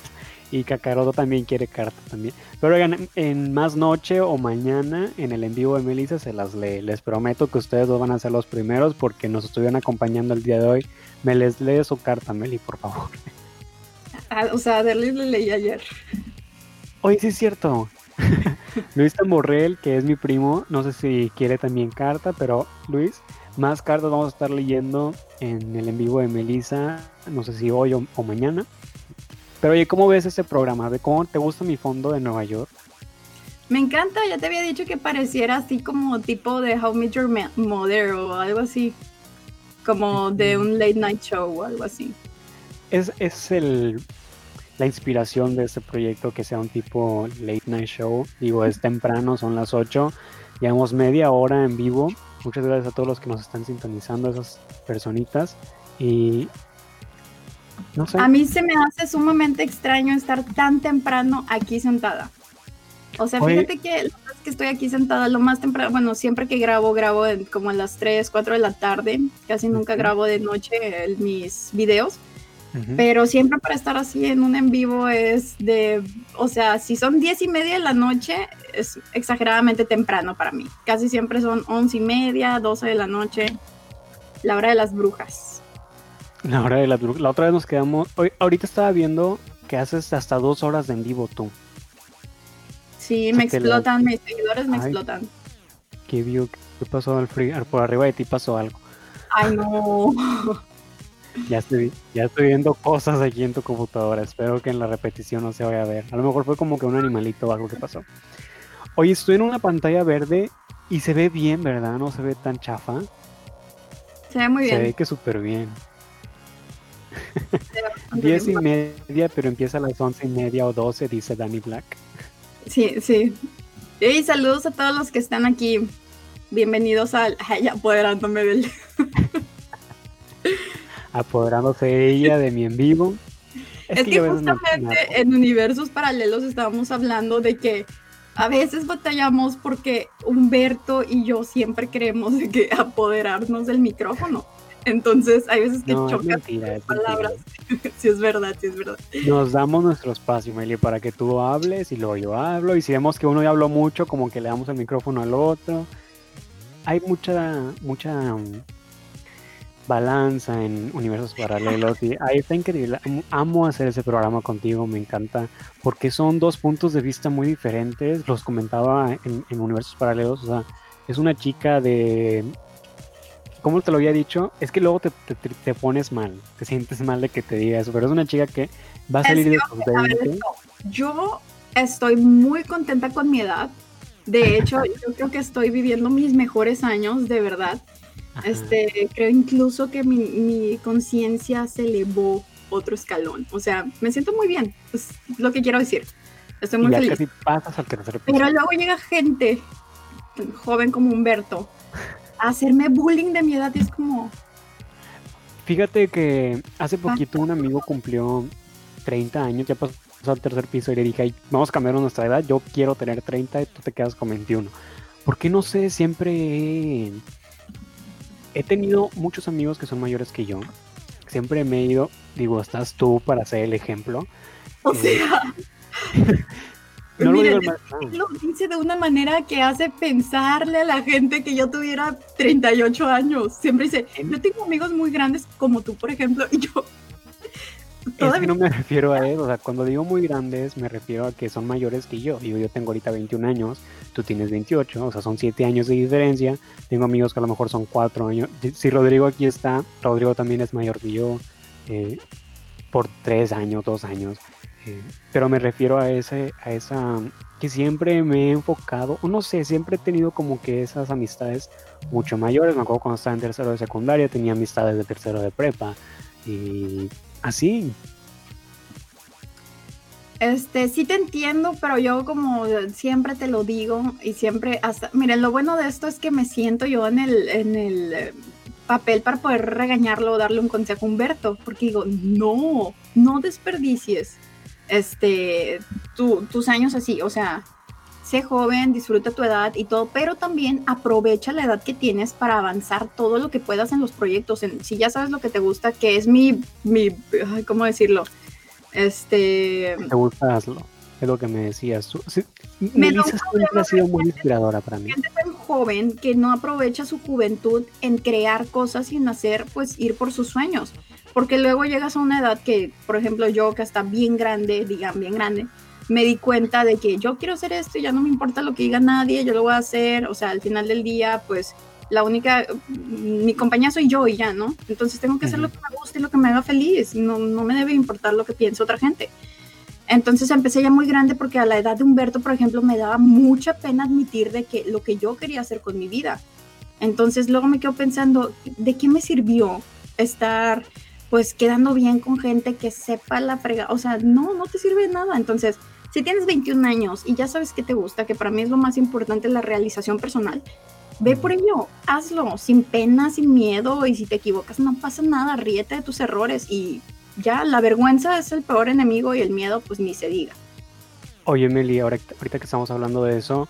y Kakaroto también quiere carta también. Pero oigan, en más noche o mañana en el en vivo de Melissa se las lee. Les prometo que ustedes dos van a ser los primeros porque nos estuvieron acompañando el día de hoy. Me les lee su carta, Meli, por favor. Ah, o sea, Derlis le leí ayer. Oye, sí es cierto. Luis Tamborrell, que es mi primo, no sé si quiere también carta, pero Luis, más cartas vamos a estar leyendo en el en vivo de Melissa, no sé si hoy o, o mañana. Pero oye, ¿cómo ves este programa? ¿De cómo te gusta mi fondo de Nueva York? Me encanta, ya te había dicho que pareciera así como tipo de How Met Your Mother o algo así. Como de un late night show o algo así. Es, es el, la inspiración de este proyecto que sea un tipo late night show. Digo, es temprano, son las 8. Llevamos media hora en vivo. Muchas gracias a todos los que nos están sintonizando, esas personitas. Y no sé. A mí se me hace sumamente extraño estar tan temprano aquí sentada. O sea, Oye. fíjate que la es que estoy aquí sentada lo más temprano. Bueno, siempre que grabo, grabo en- como a las 3, 4 de la tarde. Casi nunca grabo de noche mis videos. Pero siempre para estar así en un en vivo es de, o sea, si son 10 y media de la noche, es exageradamente temprano para mí. Casi siempre son 11 y media, 12 de la noche, la hora de las brujas. La hora de la, la otra vez nos quedamos. Hoy, ahorita estaba viendo que haces hasta dos horas de en vivo tú. Sí, me la- explotan, mis seguidores me Ay. explotan. ¿Qué vio? ¿Qué pasó al fri- por arriba de ti? Pasó algo. Ay, no. Ya estoy, ya estoy viendo cosas aquí en tu computadora. Espero que en la repetición no se vaya a ver. A lo mejor fue como que un animalito o algo que pasó. Oye, estoy en una pantalla verde y se ve bien, ¿verdad? No se ve tan chafa. Se ve muy Se ve bien. que súper bien. Diez y media, pero empieza a las once y media o doce, dice Danny Black. Sí, sí. Y saludos a todos los que están aquí. Bienvenidos al ay, apoderándome del. Apoderándose ella de mi en vivo. Es, que, justamente en universos paralelos estábamos hablando de que a veces batallamos porque Humberto y yo siempre queremos de que apoderarnos del micrófono. Entonces hay veces que No, chocan palabras. sí es verdad, sí es verdad. Nos damos nuestro espacio, Meli, para que tú hables y luego yo hablo. Y si vemos que uno ya habló mucho, como que le damos el micrófono al otro. Hay mucha, mucha mm, balanza en universos paralelos y ahí está increíble. Am- Amo hacer ese programa contigo, me encanta, porque son dos puntos de vista muy diferentes. Los comentaba en, en universos paralelos, o sea, es una chica de... ¿Cómo te lo había dicho? Es que luego te, te- te- pones mal, te sientes mal de que te diga eso, pero es una chica que va a Es salir que, de sus A ver, 20. esto, Yo estoy muy contenta con mi edad. De hecho, yo creo que estoy viviendo mis mejores años, de verdad. Ajá. Este, creo incluso que mi, mi conciencia se elevó otro escalón. O sea, me siento muy bien. Es lo que quiero decir. Estoy y muy ya feliz. casi pasas al tercer Pero luego llega gente joven como Humberto hacerme bullying de mi edad es como, Fíjate que hace Ah. poquito un amigo cumplió 30 años, ya pasó al tercer piso y le dije, "Ay, vamos a cambiar nuestra edad, yo quiero tener 30 y tú te quedas con 21. Porque no sé, siempre he, he tenido muchos amigos que son mayores que yo. Siempre me he ido, digo, estás tú para ser el ejemplo. o Eh, sea, No lo miren, lo dice de una manera que hace pensarle a la gente que yo tuviera 38 años. Siempre dice, yo tengo amigos muy grandes como tú, por ejemplo, y yo... Es que Todavía no me refiero a eso, o sea, cuando digo muy grandes me refiero a que son mayores que yo. Digo, yo tengo ahorita 21 años, tú tienes 28, o sea, son 7 años de diferencia. Tengo amigos que a lo mejor son 4 años. Si Rodrigo aquí está, Rodrigo también es mayor que yo, eh, por 3 años, 2 años. Eh, pero me refiero a ese, a esa, que siempre me he enfocado, o no sé, siempre he tenido como que esas amistades mucho mayores. Me acuerdo cuando estaba en tercero de secundaria, tenía amistades de tercero de prepa. Y así, Este, sí te entiendo, pero yo como siempre te lo digo y siempre hasta, miren, lo bueno de esto es que me siento yo en el, en el eh, papel para poder regañarlo o darle un consejo a Humberto, porque digo, no, no desperdicies este, tu- tus años así, o sea, sé joven, disfruta tu edad y todo, pero también aprovecha la edad que tienes para avanzar todo lo que puedas en los proyectos, en, si ya sabes lo que te gusta, que es mi, mi, ¿cómo decirlo? Este, te gusta, hazlo. Es lo que me decías. Sí, Me Melissa siempre ha sido muy inspiradora para mí. gente tan joven que no aprovecha su juventud en crear cosas y en hacer, pues ir por sus sueños. Porque luego llegas a una edad que, por ejemplo, yo que está bien grande, digan bien grande, me di cuenta de que yo quiero hacer esto y ya no me importa lo que diga nadie, yo lo voy a hacer, o sea, al final del día, pues la única, mi compañía soy yo y ya, ¿no? Entonces tengo que hacer lo que me guste y lo que me haga feliz, no, no me debe importar lo que piense otra gente. Entonces empecé ya muy grande porque a la edad de Humberto, por ejemplo, me daba mucha pena admitir de que lo que yo quería hacer con mi vida. Entonces luego me quedo pensando, ¿de qué me sirvió estar pues quedando bien con gente que sepa la frega? O sea, no, no te sirve de nada. Entonces, si tienes 21 años y ya sabes que te gusta, que para mí es lo más importante la realización personal, ve por ello, hazlo, sin pena, sin miedo, y si te equivocas no pasa nada, ríete de tus errores y ya, la vergüenza es el peor enemigo y el miedo pues ni se diga. Oye Meli, ahorita, ahorita que estamos hablando de eso,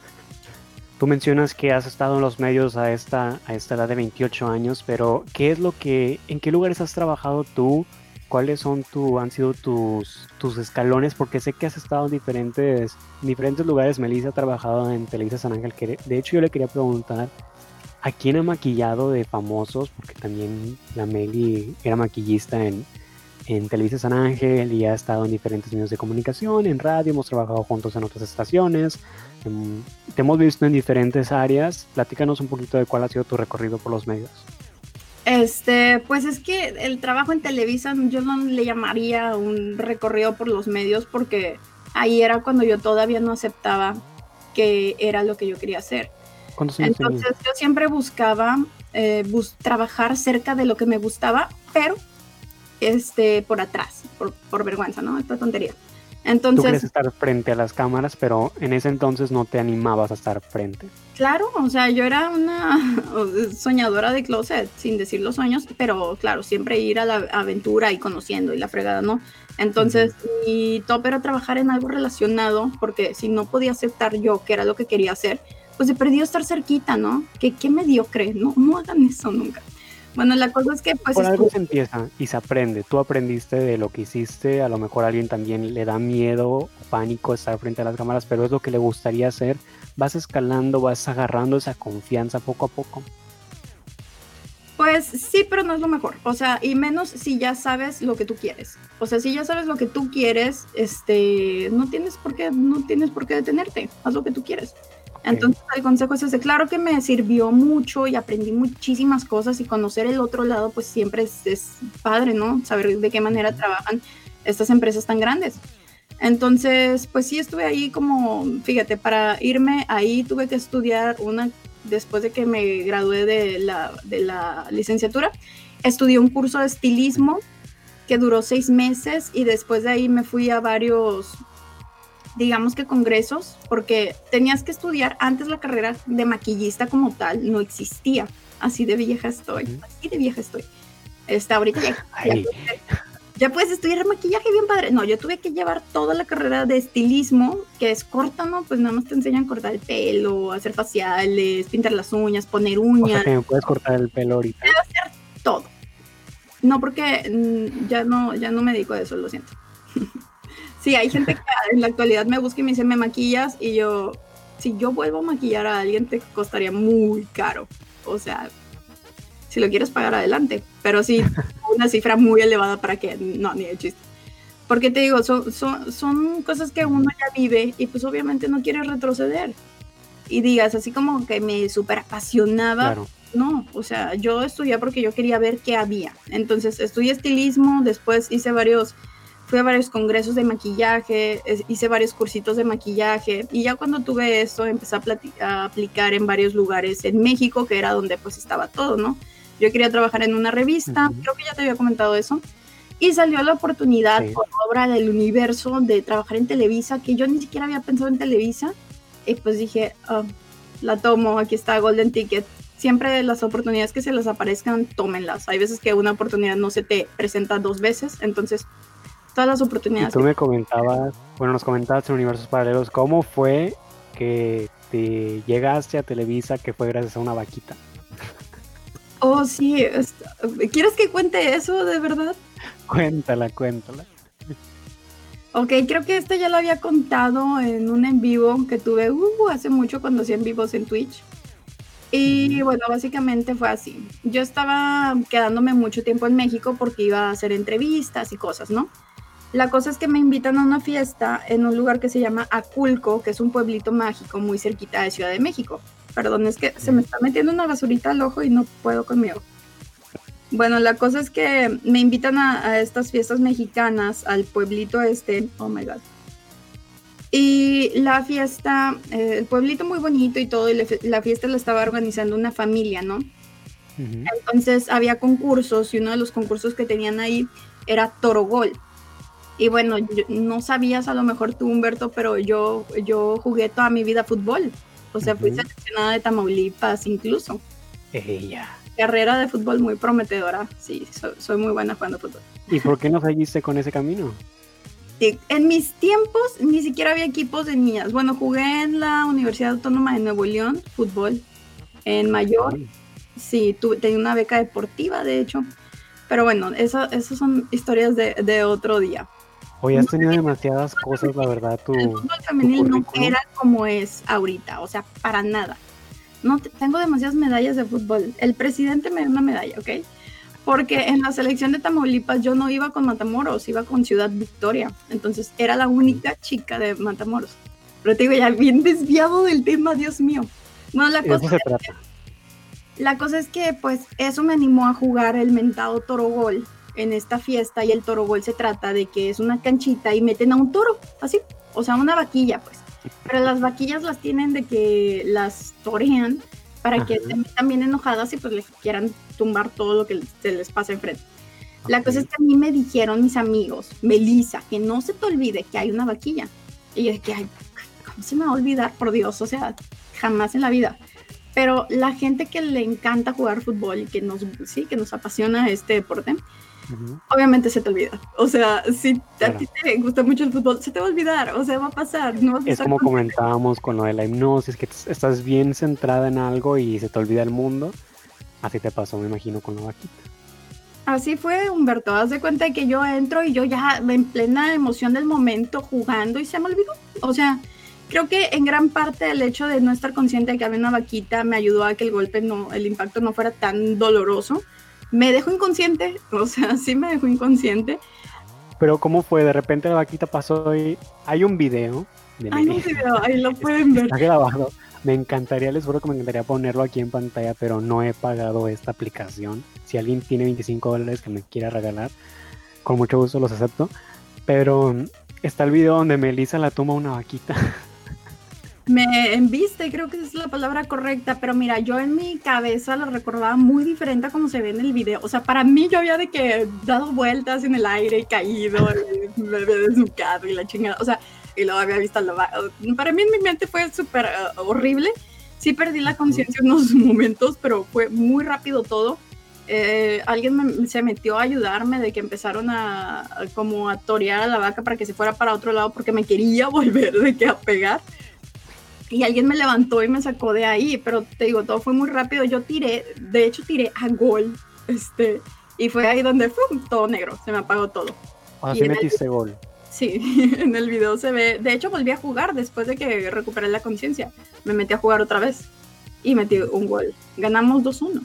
tú mencionas que has estado en los medios a esta, a esta edad de 28 años, pero ¿qué es lo que, en qué lugares has trabajado tú? ¿Cuáles son tu, han sido tus, tus escalones? Porque sé que has estado en diferentes, diferentes lugares. Melissa ha trabajado en Televisa San Ángel. De hecho, yo le quería preguntar a quién ha maquillado de famosos, porque también la Meli era maquillista en, en Televisa San Ángel y ha estado en diferentes medios de comunicación, en radio, hemos trabajado juntos en otras estaciones, em, te hemos visto en diferentes áreas. Platícanos un poquito de cuál ha sido tu recorrido por los medios. Este, pues es que el trabajo en Televisa yo no le llamaría un recorrido por los medios porque ahí era cuando yo todavía no aceptaba que era lo que yo quería hacer. Entonces yo siempre buscaba eh, trabajar cerca de lo que me gustaba, pero este, por atrás, por, por vergüenza, ¿no? Esta tontería. Entonces, Tú quieres estar frente a las cámaras, pero en ese entonces no te animabas a estar frente. Claro, o sea, yo era una soñadora de closet, sin decir los sueños, pero claro, siempre ir a la aventura y conociendo y la fregada, ¿no? Entonces, mi top era trabajar en algo relacionado, porque si no podía aceptar yo que era lo que quería hacer, pues he perdido estar cerquita, ¿no? Que qué mediocre, no, no hagan eso nunca. Bueno, la cosa es que pues... Por algo se empieza y se aprende. Tú aprendiste de lo que hiciste, a lo mejor a alguien también le da miedo o pánico estar frente a las cámaras, pero es lo que le gustaría hacer. Vas escalando, vas agarrando esa confianza poco a poco. Pues sí, pero no es lo mejor. O sea, y menos si ya sabes lo que tú quieres. O sea, si ya sabes lo que tú quieres, este, no tienes por qué, no tienes por qué detenerte. Haz lo que tú quieres. Entonces el consejo es ese, claro que me sirvió mucho y aprendí muchísimas cosas y conocer el otro lado pues siempre es, padre, ¿no? Saber de qué manera trabajan estas empresas tan grandes. Entonces, pues sí estuve ahí como, fíjate, para irme ahí tuve que estudiar una, después de que me gradué de la, de la licenciatura, estudié un curso de estilismo que duró seis meses y después de ahí me fui a varios digamos que congresos, porque tenías que estudiar antes la carrera de maquillista como tal, no existía. Así de vieja estoy, así de vieja estoy. Está ahorita ya, puedes estudiar maquillaje bien padre. No, yo tuve que llevar toda la carrera de estilismo, que es corta, ¿no? Pues nada más te enseñan cortar el pelo, hacer faciales, pintar las uñas, poner uñas. O puedes cortar el pelo ahorita. Puedo hacer todo. No, porque mm, ya no, ya no me dedico a eso, lo siento. Sí, hay gente que en la actualidad me busca y me dice, ¿me maquillas? Y yo, si yo vuelvo a maquillar a alguien, te costaría muy caro. O sea, si lo quieres pagar adelante, pero sí, una cifra muy elevada para que, no, ni de chiste. Porque te digo, son, son, son cosas que uno ya vive y pues obviamente no quiere retroceder. Y digas, así como que me súper apasionaba. No, o sea, yo estudié porque yo quería ver qué había. Entonces estudié estilismo, después hice varios fui a varios congresos de maquillaje, hice varios cursitos de maquillaje y ya cuando tuve esto empecé a, aplicar en varios lugares en México, que era donde pues estaba todo, ¿no? Yo quería trabajar en una revista, creo que ya te había comentado eso, y salió la oportunidad por obra del universo de trabajar en Televisa, que yo ni siquiera había pensado en Televisa, y pues dije, oh, la tomo, aquí está Golden Ticket. Siempre las oportunidades que se les aparezcan, tómenlas. Hay veces que una oportunidad no se te presenta dos veces, entonces todas las oportunidades. tú me comentabas, bueno, nos comentabas en Universos Paralelos, ¿cómo fue que te llegaste a Televisa que fue gracias a una vaquita? Oh, sí. ¿Quieres que cuente eso de verdad? Cuéntala, cuéntala. Ok, creo que este ya lo había contado en un en vivo que tuve uh, hace mucho cuando hacía en vivos en Twitch. Y bueno, básicamente fue así. Yo estaba quedándome mucho tiempo en México porque iba a hacer entrevistas y cosas, ¿no? La cosa es que me invitan a una fiesta en un lugar que se llama Aculco, que es un pueblito mágico muy cerquita de Ciudad de México. Perdón, es que se me está metiendo una basurita al ojo y no puedo conmigo. Bueno, la cosa es que me invitan a, estas fiestas mexicanas al pueblito este. Oh my god. Y la fiesta, eh, el pueblito muy bonito y todo, y la fiesta la estaba organizando una familia, ¿no? Entonces había concursos y uno de los concursos que tenían ahí era Torogol. Y bueno, no sabías a lo mejor tú, Humberto, pero yo, yo jugué toda mi vida fútbol. O sea, fui seleccionada de Tamaulipas incluso. Ella. Carrera de fútbol muy prometedora. Sí, soy, muy buena jugando fútbol. ¿Y por qué no seguiste con ese camino? En mis tiempos ni siquiera había equipos de niñas. Bueno, jugué en la Universidad Autónoma de Nuevo León, fútbol, en mayor. Sí, tuve, tenía una beca deportiva, de hecho. Pero bueno, eso, esas son historias de, de otro día. Hoy has tenido demasiadas cosas, la verdad. Tu, el fútbol femenil no era como es ahorita, o sea, para nada. No tengo demasiadas medallas de fútbol. El presidente me dio una medalla, ¿ok? Porque en la selección de Tamaulipas yo no iba con Matamoros, iba con Ciudad Victoria. Entonces era la única chica de Matamoros. Pero te digo, ya bien desviado del tema, Dios mío. No, la cosa, es que, la cosa es que, pues, eso me animó a jugar el mentado Toro Gol en esta fiesta y el toro gol se trata de que es una canchita y meten a un toro, así, o sea, una vaquilla, pues. Pero las vaquillas las tienen de que las torean para que estén también enojadas y pues les quieran tumbar todo lo que se les pasa enfrente. La cosa es que a mí me dijeron mis amigos, Melissa, que no se te olvide que hay una vaquilla. Y yo dije, ay, ¿cómo se me va a olvidar? Por Dios, o sea, jamás en la vida. Pero la gente que le encanta jugar fútbol y que nos, sí, que nos apasiona este deporte, obviamente se te olvida. O sea, si a ti te gusta mucho el fútbol, se te va a olvidar, o sea, va a pasar. es como comentábamos con lo de la hipnosis, que estás bien centrada en algo y se te olvida el mundo. Así te pasó, me imagino, con la vaquita. Así fue, Humberto. Haz de cuenta de que yo entro y yo ya en plena emoción del momento jugando y se me olvidó. O sea, creo que en gran parte el hecho de no estar consciente de que había una vaquita me ayudó a que el golpe no, el impacto no fuera tan doloroso me dejó inconsciente, o sea, sí me dejó inconsciente. Pero ¿cómo fue? De repente la vaquita pasó y hay un video. hay un video, ahí lo pueden ver. Está grabado. Me encantaría, les juro que me encantaría ponerlo aquí en pantalla, pero no he pagado esta aplicación. Si alguien tiene 25 dólares que me quiera regalar, con mucho gusto los acepto. Pero está el video donde Melissa la toma una vaquita. me enviste, creo que es la palabra correcta, pero mira, yo en mi cabeza lo recordaba muy diferente a como se ve en el video. O sea, para mí yo había de que dado vueltas en el aire y caído, me había desnucado y la chingada. O sea, y luego había visto la... Para mí en mi mente fue súper uh, horrible. Sí perdí la conciencia en unos momentos, pero fue muy rápido todo. Eh, alguien se metió a ayudarme de que empezaron a, como a torear a la vaca para que se fuera para otro lado porque me quería volver de que a pegar y alguien me levantó y me sacó de ahí, pero te digo, todo fue muy rápido. Yo tiré, de hecho tiré a gol, este, y fue ahí donde fue todo negro, se me apagó todo. Así metiste gol. Sí, en el video se ve, de hecho volví a jugar después de que recuperé la conciencia, me metí a jugar otra vez y metí un gol. Ganamos 2-1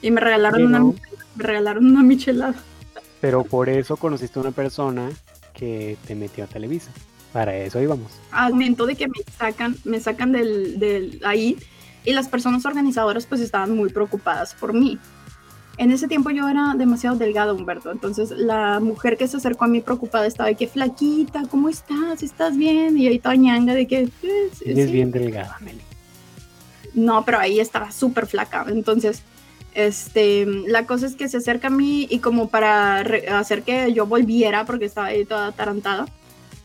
y me regalaron, una, me regalaron una michelada. Pero por eso conociste a una persona que te metió a Televisa. Para eso íbamos. Al momento de que me sacan, me sacan del, del ahí y las personas organizadoras pues estaban muy preocupadas por mí. En ese tiempo yo era demasiado delgado, Humberto. Entonces la mujer que se acercó a mí preocupada estaba de que flaquita, ¿cómo estás? ¿Estás bien? Y ahí toda ñanga de que... Es bien delgada, Meli. No, pero ahí estaba súper flaca. Entonces, este, la cosa es que se acerca a mí y como para hacer que yo volviera, porque estaba ahí toda atarantada,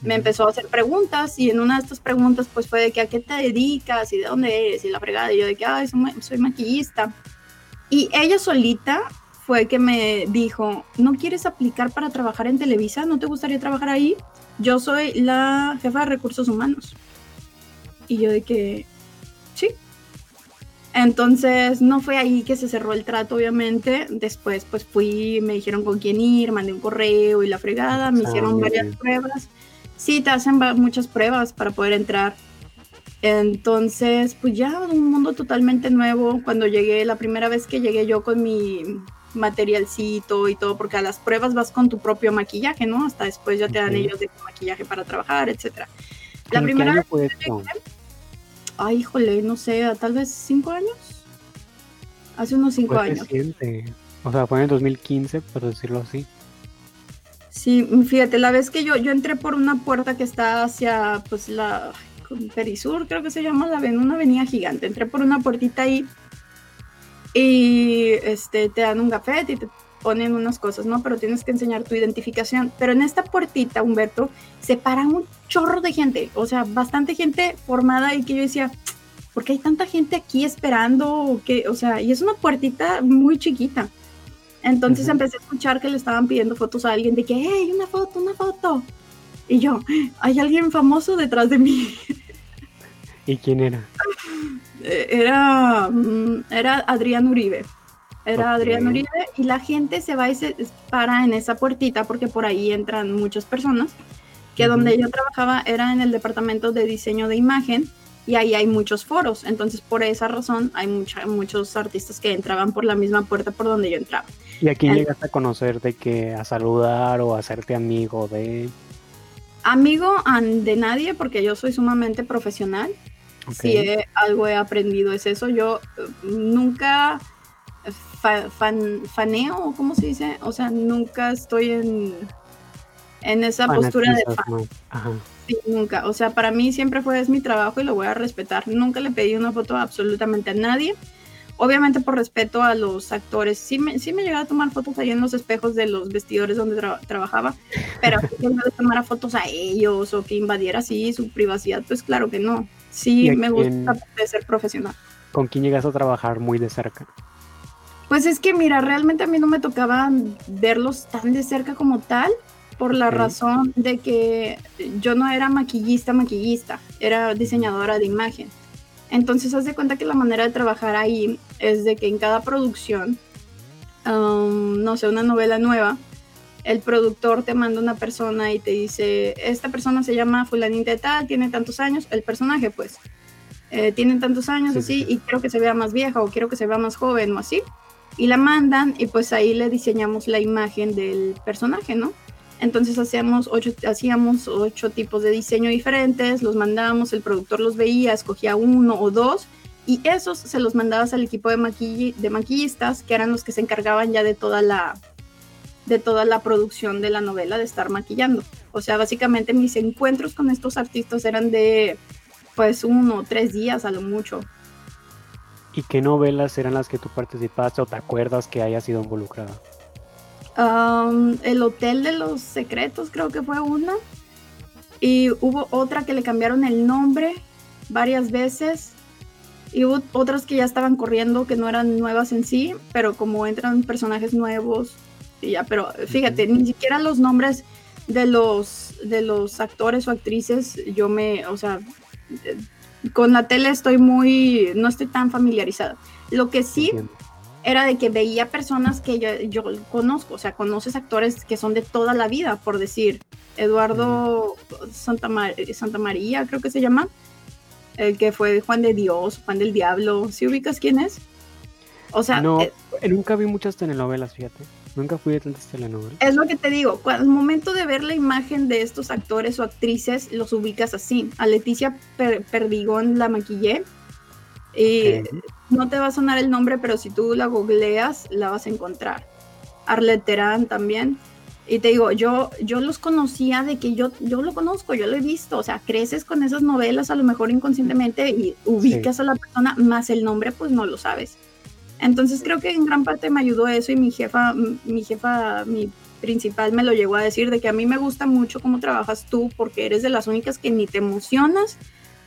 me empezó a hacer preguntas y en una de estas preguntas pues fue de que a qué te dedicas y de dónde eres y la fregada. Y yo de que Ay, soy, maquillista y ella solita fue que me dijo no quieres aplicar para trabajar en Televisa no te gustaría trabajar ahí yo soy la jefa de recursos humanos y yo de que sí entonces no fue ahí que se cerró el trato, obviamente. Después pues fui, me dijeron con quién ir, mandé un correo y la fregada, me hicieron varias pruebas sí te hacen muchas pruebas para poder entrar. Entonces, pues ya un mundo totalmente nuevo. Cuando llegué, la primera vez que llegué yo con mi materialcito y todo, porque a las pruebas vas con tu propio maquillaje, ¿no? Hasta después ya te dan ellos de maquillaje para trabajar, etcétera. La primera vez que llegué, ay, híjole, no sé, tal vez cinco años. Hace unos cinco años. O sea, fue en el 2015, por decirlo así. Sí, fíjate, la vez que yo, yo entré por una puerta que está hacia, pues, la Perisur, creo que se llama, la, una avenida gigante. Entré por una puertita ahí y este, te dan un gafete y te ponen unas cosas, ¿no? Pero tienes que enseñar tu identificación. Pero en esta puertita, Humberto, se paran un chorro de gente, o sea, bastante gente formada y que yo decía, ¿por qué hay tanta gente aquí esperando? O, o sea, y es una puertita muy chiquita. Entonces empecé a escuchar que le estaban pidiendo fotos a alguien de que, hey, una foto, una foto. Y yo, hay alguien famoso detrás de mí. ¿Y quién era? Eh, era, mm, era Adrián Uribe. Era Adrián Uribe y la gente se va y se para en esa puertita porque por ahí entran muchas personas. Que donde yo trabajaba era en el departamento de diseño de imagen y ahí hay muchos foros. Entonces, por esa razón, hay muchos artistas que entraban por la misma puerta por donde yo entraba. ¿Y a quién llegaste a conocer de que a saludar o a hacerte amigo de? Amigo de nadie, porque yo soy sumamente profesional. Si algo he aprendido es eso. Yo eh, nunca faneo, ¿cómo se dice? O sea, nunca estoy en, en esa postura de fan. Sí, nunca. O sea, para mí siempre fue es mi trabajo y lo voy a respetar. Nunca le pedí una foto absolutamente a nadie. Obviamente por respeto a los actores. Sí me, sí me llegaba a tomar fotos ahí en los espejos de los vestidores donde trabajaba, pero que me tomara fotos a ellos o que invadiera así su privacidad, pues claro que no. Sí, me gusta de ser profesional. ¿Con quién llegas a trabajar muy de cerca? Pues es que, mira, realmente a mí no me tocaba verlos tan de cerca como tal, por la razón de que yo no era maquillista, maquillista, era diseñadora de imagen. Entonces, haz de cuenta que la manera de trabajar ahí es de que en cada producción, um, no sé, una novela nueva, el productor te manda una persona y te dice, esta persona se llama fulanita de tal, tiene tantos años, el personaje pues, eh, tiene tantos años así y quiero que se vea más vieja o quiero que se vea más joven o así. Y la mandan y pues ahí le diseñamos la imagen del personaje, ¿no? Entonces hacíamos ocho, hacíamos ocho tipos de diseño diferentes, los mandábamos, el productor los veía, escogía uno o dos y esos se los mandabas al equipo de, de maquillistas, que eran los que se encargaban ya de toda la de toda la producción de la novela de estar maquillando. O sea, básicamente mis encuentros con estos artistas eran de pues uno o tres días a lo mucho. ¿Y qué novelas eran las que tú participaste o te acuerdas que hayas sido involucrada? El Hotel de los Secretos creo que fue una. Y hubo otra que le cambiaron el nombre varias veces. Y hubo otras que ya estaban corriendo, que no eran nuevas en sí, pero como entran personajes nuevos, y ya, pero fíjate, ni siquiera los nombres de los, de los actores o actrices, yo me, o sea, con la tele estoy muy, no estoy tan familiarizada. Lo que sí era de que veía personas que yo, yo conozco, o sea, conoces actores que son de toda la vida, por decir, Eduardo Santa, Santa María, creo que se llama, el que fue Juan de Dios, Juan del Diablo, ¿sí ubicas quién es? O sea, no, eh, nunca vi muchas telenovelas, fíjate. Nunca fui de tantas telenovelas. Es lo que te digo, al momento de ver la imagen de estos actores o actrices, los ubicas así. A Leticia Perdigón la maquillé, y no te va a sonar el nombre, pero si tú la googleas, la vas a encontrar. Arlette Terán también. Y te digo, yo, yo los conocía de que yo, yo lo conozco, yo lo he visto. O sea, creces con esas novelas a lo mejor inconscientemente y ubicas a la persona, más el nombre, pues no lo sabes. Entonces creo que en gran parte me ayudó eso y mi jefa, mi jefa, mi principal me lo llegó a decir de que a mí me gusta mucho cómo trabajas tú porque eres de las únicas que ni te emocionas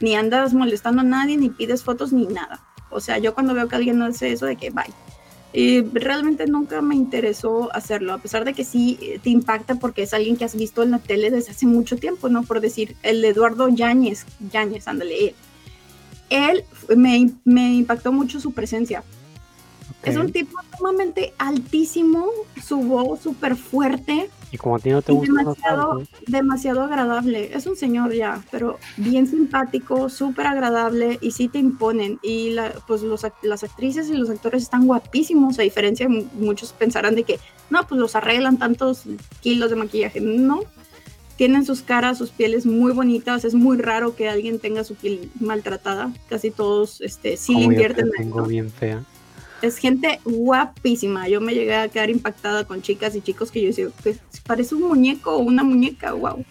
ni andas molestando a nadie, ni pides fotos, ni nada. O sea, yo cuando veo que alguien hace eso, de que bye. Y realmente nunca me interesó hacerlo, a pesar de que sí eh, te impacta porque es alguien que has visto en la tele desde hace mucho tiempo, ¿no? Por decir, el Eduardo Yáñez, Yáñez, ándale. Él me, me impactó mucho su presencia. Es un tipo sumamente altísimo, su voz súper fuerte, Y como a ti no te gusta demasiado, demasiado agradable. Es un señor ya, pero bien simpático, súper agradable y sí te imponen. Y la, pues los, las actrices y los actores están guapísimos, a diferencia de muchos pensarán de que no, pues los arreglan tantos kilos de maquillaje. No, tienen sus caras, sus pieles muy bonitas. Es muy raro que alguien tenga su piel maltratada. Casi todos este, sí le invierten. Tengo bien fea. Es gente guapísima. Yo me llegué a quedar impactada con chicas y chicos que yo decía, pues, parece un muñeco o una muñeca, wow.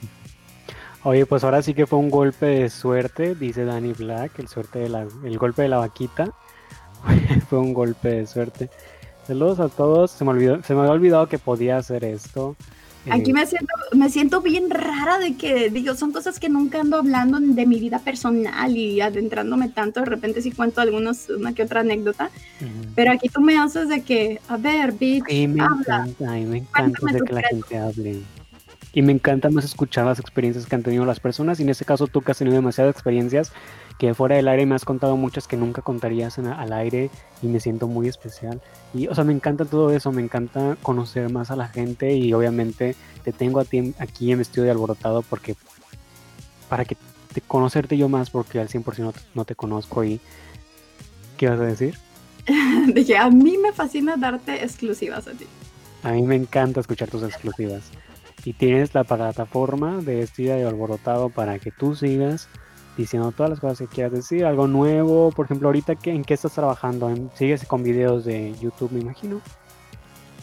Oye, pues ahora sí que fue un golpe de suerte, dice Danny Black, el suerte el golpe de la vaquita. fue un golpe de suerte. Saludos a todos. Se me olvidó, se me había olvidado que podía hacer esto. Aquí me siento, me siento bien rara de que, digo, son cosas que nunca ando hablando de mi vida personal y adentrándome tanto, de repente sí cuento algunos, una que otra anécdota, pero aquí tú me haces de que, a ver, bitch, sí, me encanta, me encanta que la gente hable. Y me encanta más escuchar las experiencias que han tenido las personas, y en este caso tú que has tenido demasiadas experiencias, que fuera del aire me has contado muchas que nunca contarías al aire y me siento muy especial. Y, o sea, me encanta todo eso, me encanta conocer más a la gente y obviamente te tengo a ti aquí en vestido de alborotado porque para que te conocerte yo más porque al 100% no te, conozco y ¿qué vas a decir? Dije, a mí me fascina darte exclusivas a ti. A mí me encanta escuchar tus exclusivas. Y tienes la plataforma de vestida de alborotado para que tú sigas diciendo todas las cosas que quieras decir, algo nuevo, por ejemplo, ahorita en qué estás trabajando, sigues con videos de YouTube, me imagino.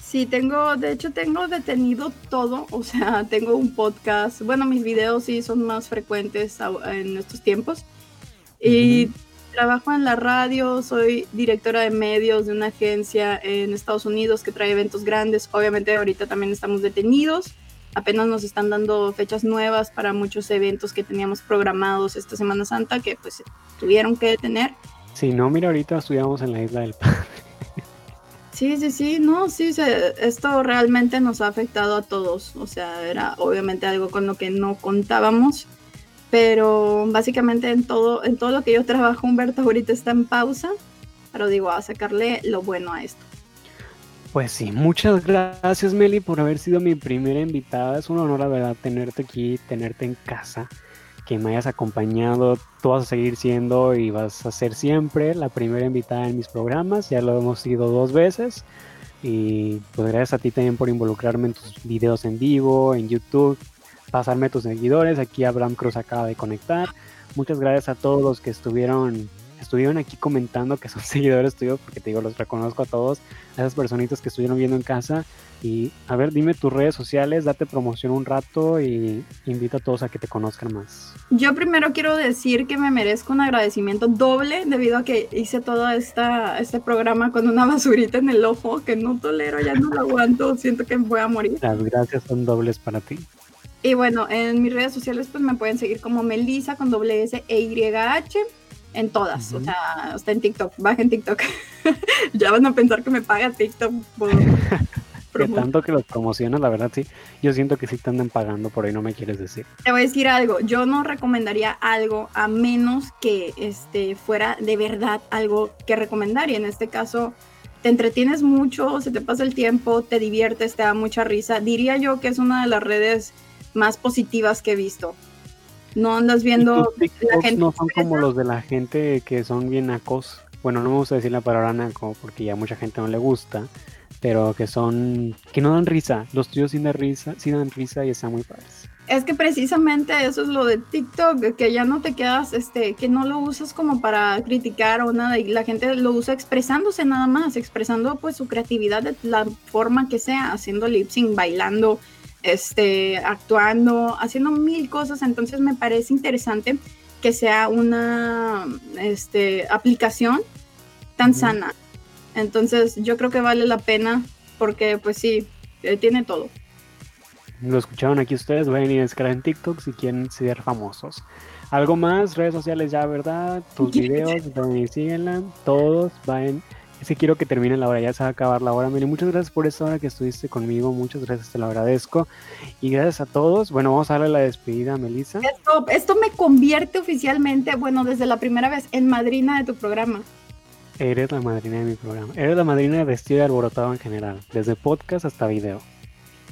Sí, tengo, de hecho tengo detenido todo, o sea, tengo un podcast, bueno, mis videos sí son más frecuentes en estos tiempos. Y trabajo en la radio, soy directora de medios de una agencia en Estados Unidos que trae eventos grandes. Obviamente ahorita también estamos detenidos apenas nos están dando fechas nuevas para muchos eventos que teníamos programados esta Semana Santa que pues tuvieron que detener. Sí, no, mira, ahorita estudiamos en la Isla del Padre. Sí, sí, sí, no, sí, esto realmente nos ha afectado a todos, o sea, era obviamente algo con lo que no contábamos, pero básicamente en todo, en todo lo que yo trabajo, Humberto ahorita está en pausa, pero digo, a sacarle lo bueno a esto. Pues sí, muchas gracias Meli por haber sido mi primera invitada. Es un honor, la verdad, tenerte aquí, tenerte en casa, que me hayas acompañado. Tú vas a seguir siendo y vas a ser siempre la primera invitada en mis programas. Ya lo hemos sido dos veces. Y pues gracias a ti también por involucrarme en tus videos en vivo, en YouTube, pasarme tus seguidores. Aquí Abraham Cruz acaba de conectar. Muchas gracias a todos los que estuvieron estuvieron aquí comentando que son seguidores tuyos, porque te digo, los reconozco a todos, a esas personitas que estuvieron viendo en casa. Y a ver, dime tus redes sociales, date promoción un rato y invita a todos a que te conozcan más. Yo primero quiero decir que me merezco un agradecimiento doble debido a que hice todo esta, este programa con una basurita en el ojo que no tolero, ya no lo aguanto, siento que voy a morir. Las gracias son dobles para ti. Y bueno, en mis redes sociales pues me pueden seguir como Melisa con doble S e Y H en todas, o sea, hasta en TikTok, bajen TikTok. ya van a pensar que me paga TikTok por... que tanto que los promocionas, la verdad sí, yo siento que sí te andan pagando, por ahí no me quieres decir. Te voy a decir algo, yo no recomendaría algo a menos que este, fuera de verdad algo que recomendar y en este caso te entretienes mucho, se te pasa el tiempo, te diviertes, te da mucha risa. Diría yo que es una de las redes más positivas que he visto. No andas viendo la gente. No son como los de la gente que son bien nacos. Bueno, no me gusta decir la palabra naco porque ya mucha gente no le gusta. Pero que son. que no dan risa. Los tuyos sí dan risa, sí dan risa y están muy padres. Es que precisamente eso es lo de TikTok, que ya no te quedas, este, que no lo usas como para criticar o nada, y la gente lo usa expresándose nada más, expresando pues su creatividad de la forma que sea, haciendo lip sync, bailando, este, actuando, haciendo mil cosas, entonces me parece interesante que sea una este, aplicación tan sana. Entonces yo creo que vale la pena porque pues sí, eh, tiene todo. Lo escucharon aquí ustedes, vayan a descargar en TikTok si quieren ser famosos. Algo más, redes sociales ya, ¿verdad? Tus videos, síguenla, todos, vayan que quiero que termine la hora, ya se va a acabar la hora. Mire, muchas gracias por esta hora que estuviste conmigo, muchas gracias, te lo agradezco. Y gracias a todos. Bueno, vamos a darle la despedida a Melissa. Esto, esto me convierte oficialmente, bueno, desde la primera vez, en madrina de tu programa. Eres la madrina de mi programa. Eres la madrina de vestido y alborotado en general, desde podcast hasta video.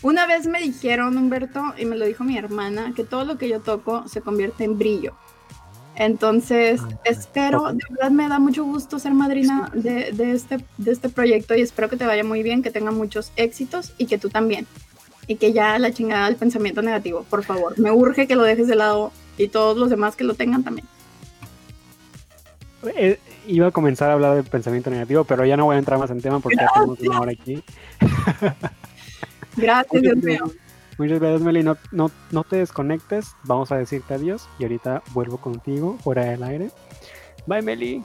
Una vez me dijeron, Humberto, y me lo dijo mi hermana, que todo lo que yo toco se convierte en brillo. Entonces, ah, espero, de verdad me da mucho gusto ser madrina de, este, de este proyecto y espero que te vaya muy bien, que tenga muchos éxitos y que tú también. Y que ya la chingada del pensamiento negativo, por favor. Me urge que lo dejes de lado y todos los demás que lo tengan también. Eh, iba a comenzar a hablar del pensamiento negativo, pero ya no voy a entrar más en tema porque ya tenemos una hora aquí. Gracias, Dios mío. Muchas gracias, Meli. No, no, te desconectes. Vamos a decirte adiós y ahorita vuelvo contigo fuera del aire. Bye, Meli.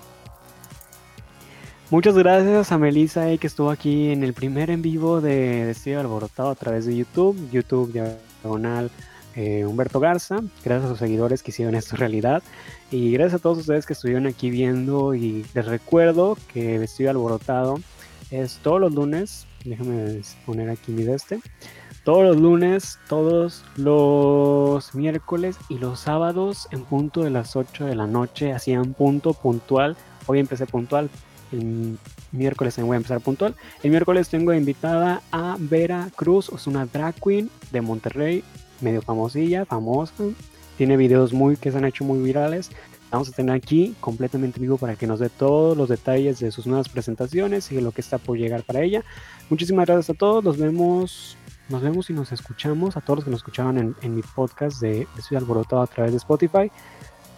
Muchas gracias a Melissa que estuvo aquí en el primer en vivo de Vestido Alborotado a través de YouTube, YouTube diagonal eh, Humberto Garza. Gracias a sus seguidores que hicieron esto realidad. Y gracias a todos ustedes que estuvieron aquí viendo. Y les recuerdo que Vestido Alborotado es todos los lunes. Déjame poner aquí mi de este todos los lunes, todos los miércoles y los sábados en punto de las 8 de la noche, así en punto puntual. Hoy empecé puntual, el miércoles también voy a empezar puntual. El miércoles tengo invitada a Vera Cruz, es una drag queen de Monterrey, medio famosilla, famosa. Tiene videos muy que se han hecho muy virales. Vamos a tener aquí completamente vivo para que nos dé todos los detalles de sus nuevas presentaciones y lo que está por llegar para ella. Muchísimas gracias a todos. Nos vemos nos vemos y nos escuchamos a todos los que nos escuchaban en, mi podcast de Estoy Alborotado a través de Spotify.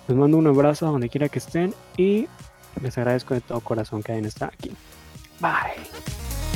Les mando un abrazo a donde quiera que estén y les agradezco de todo corazón que hayan estado aquí. Bye.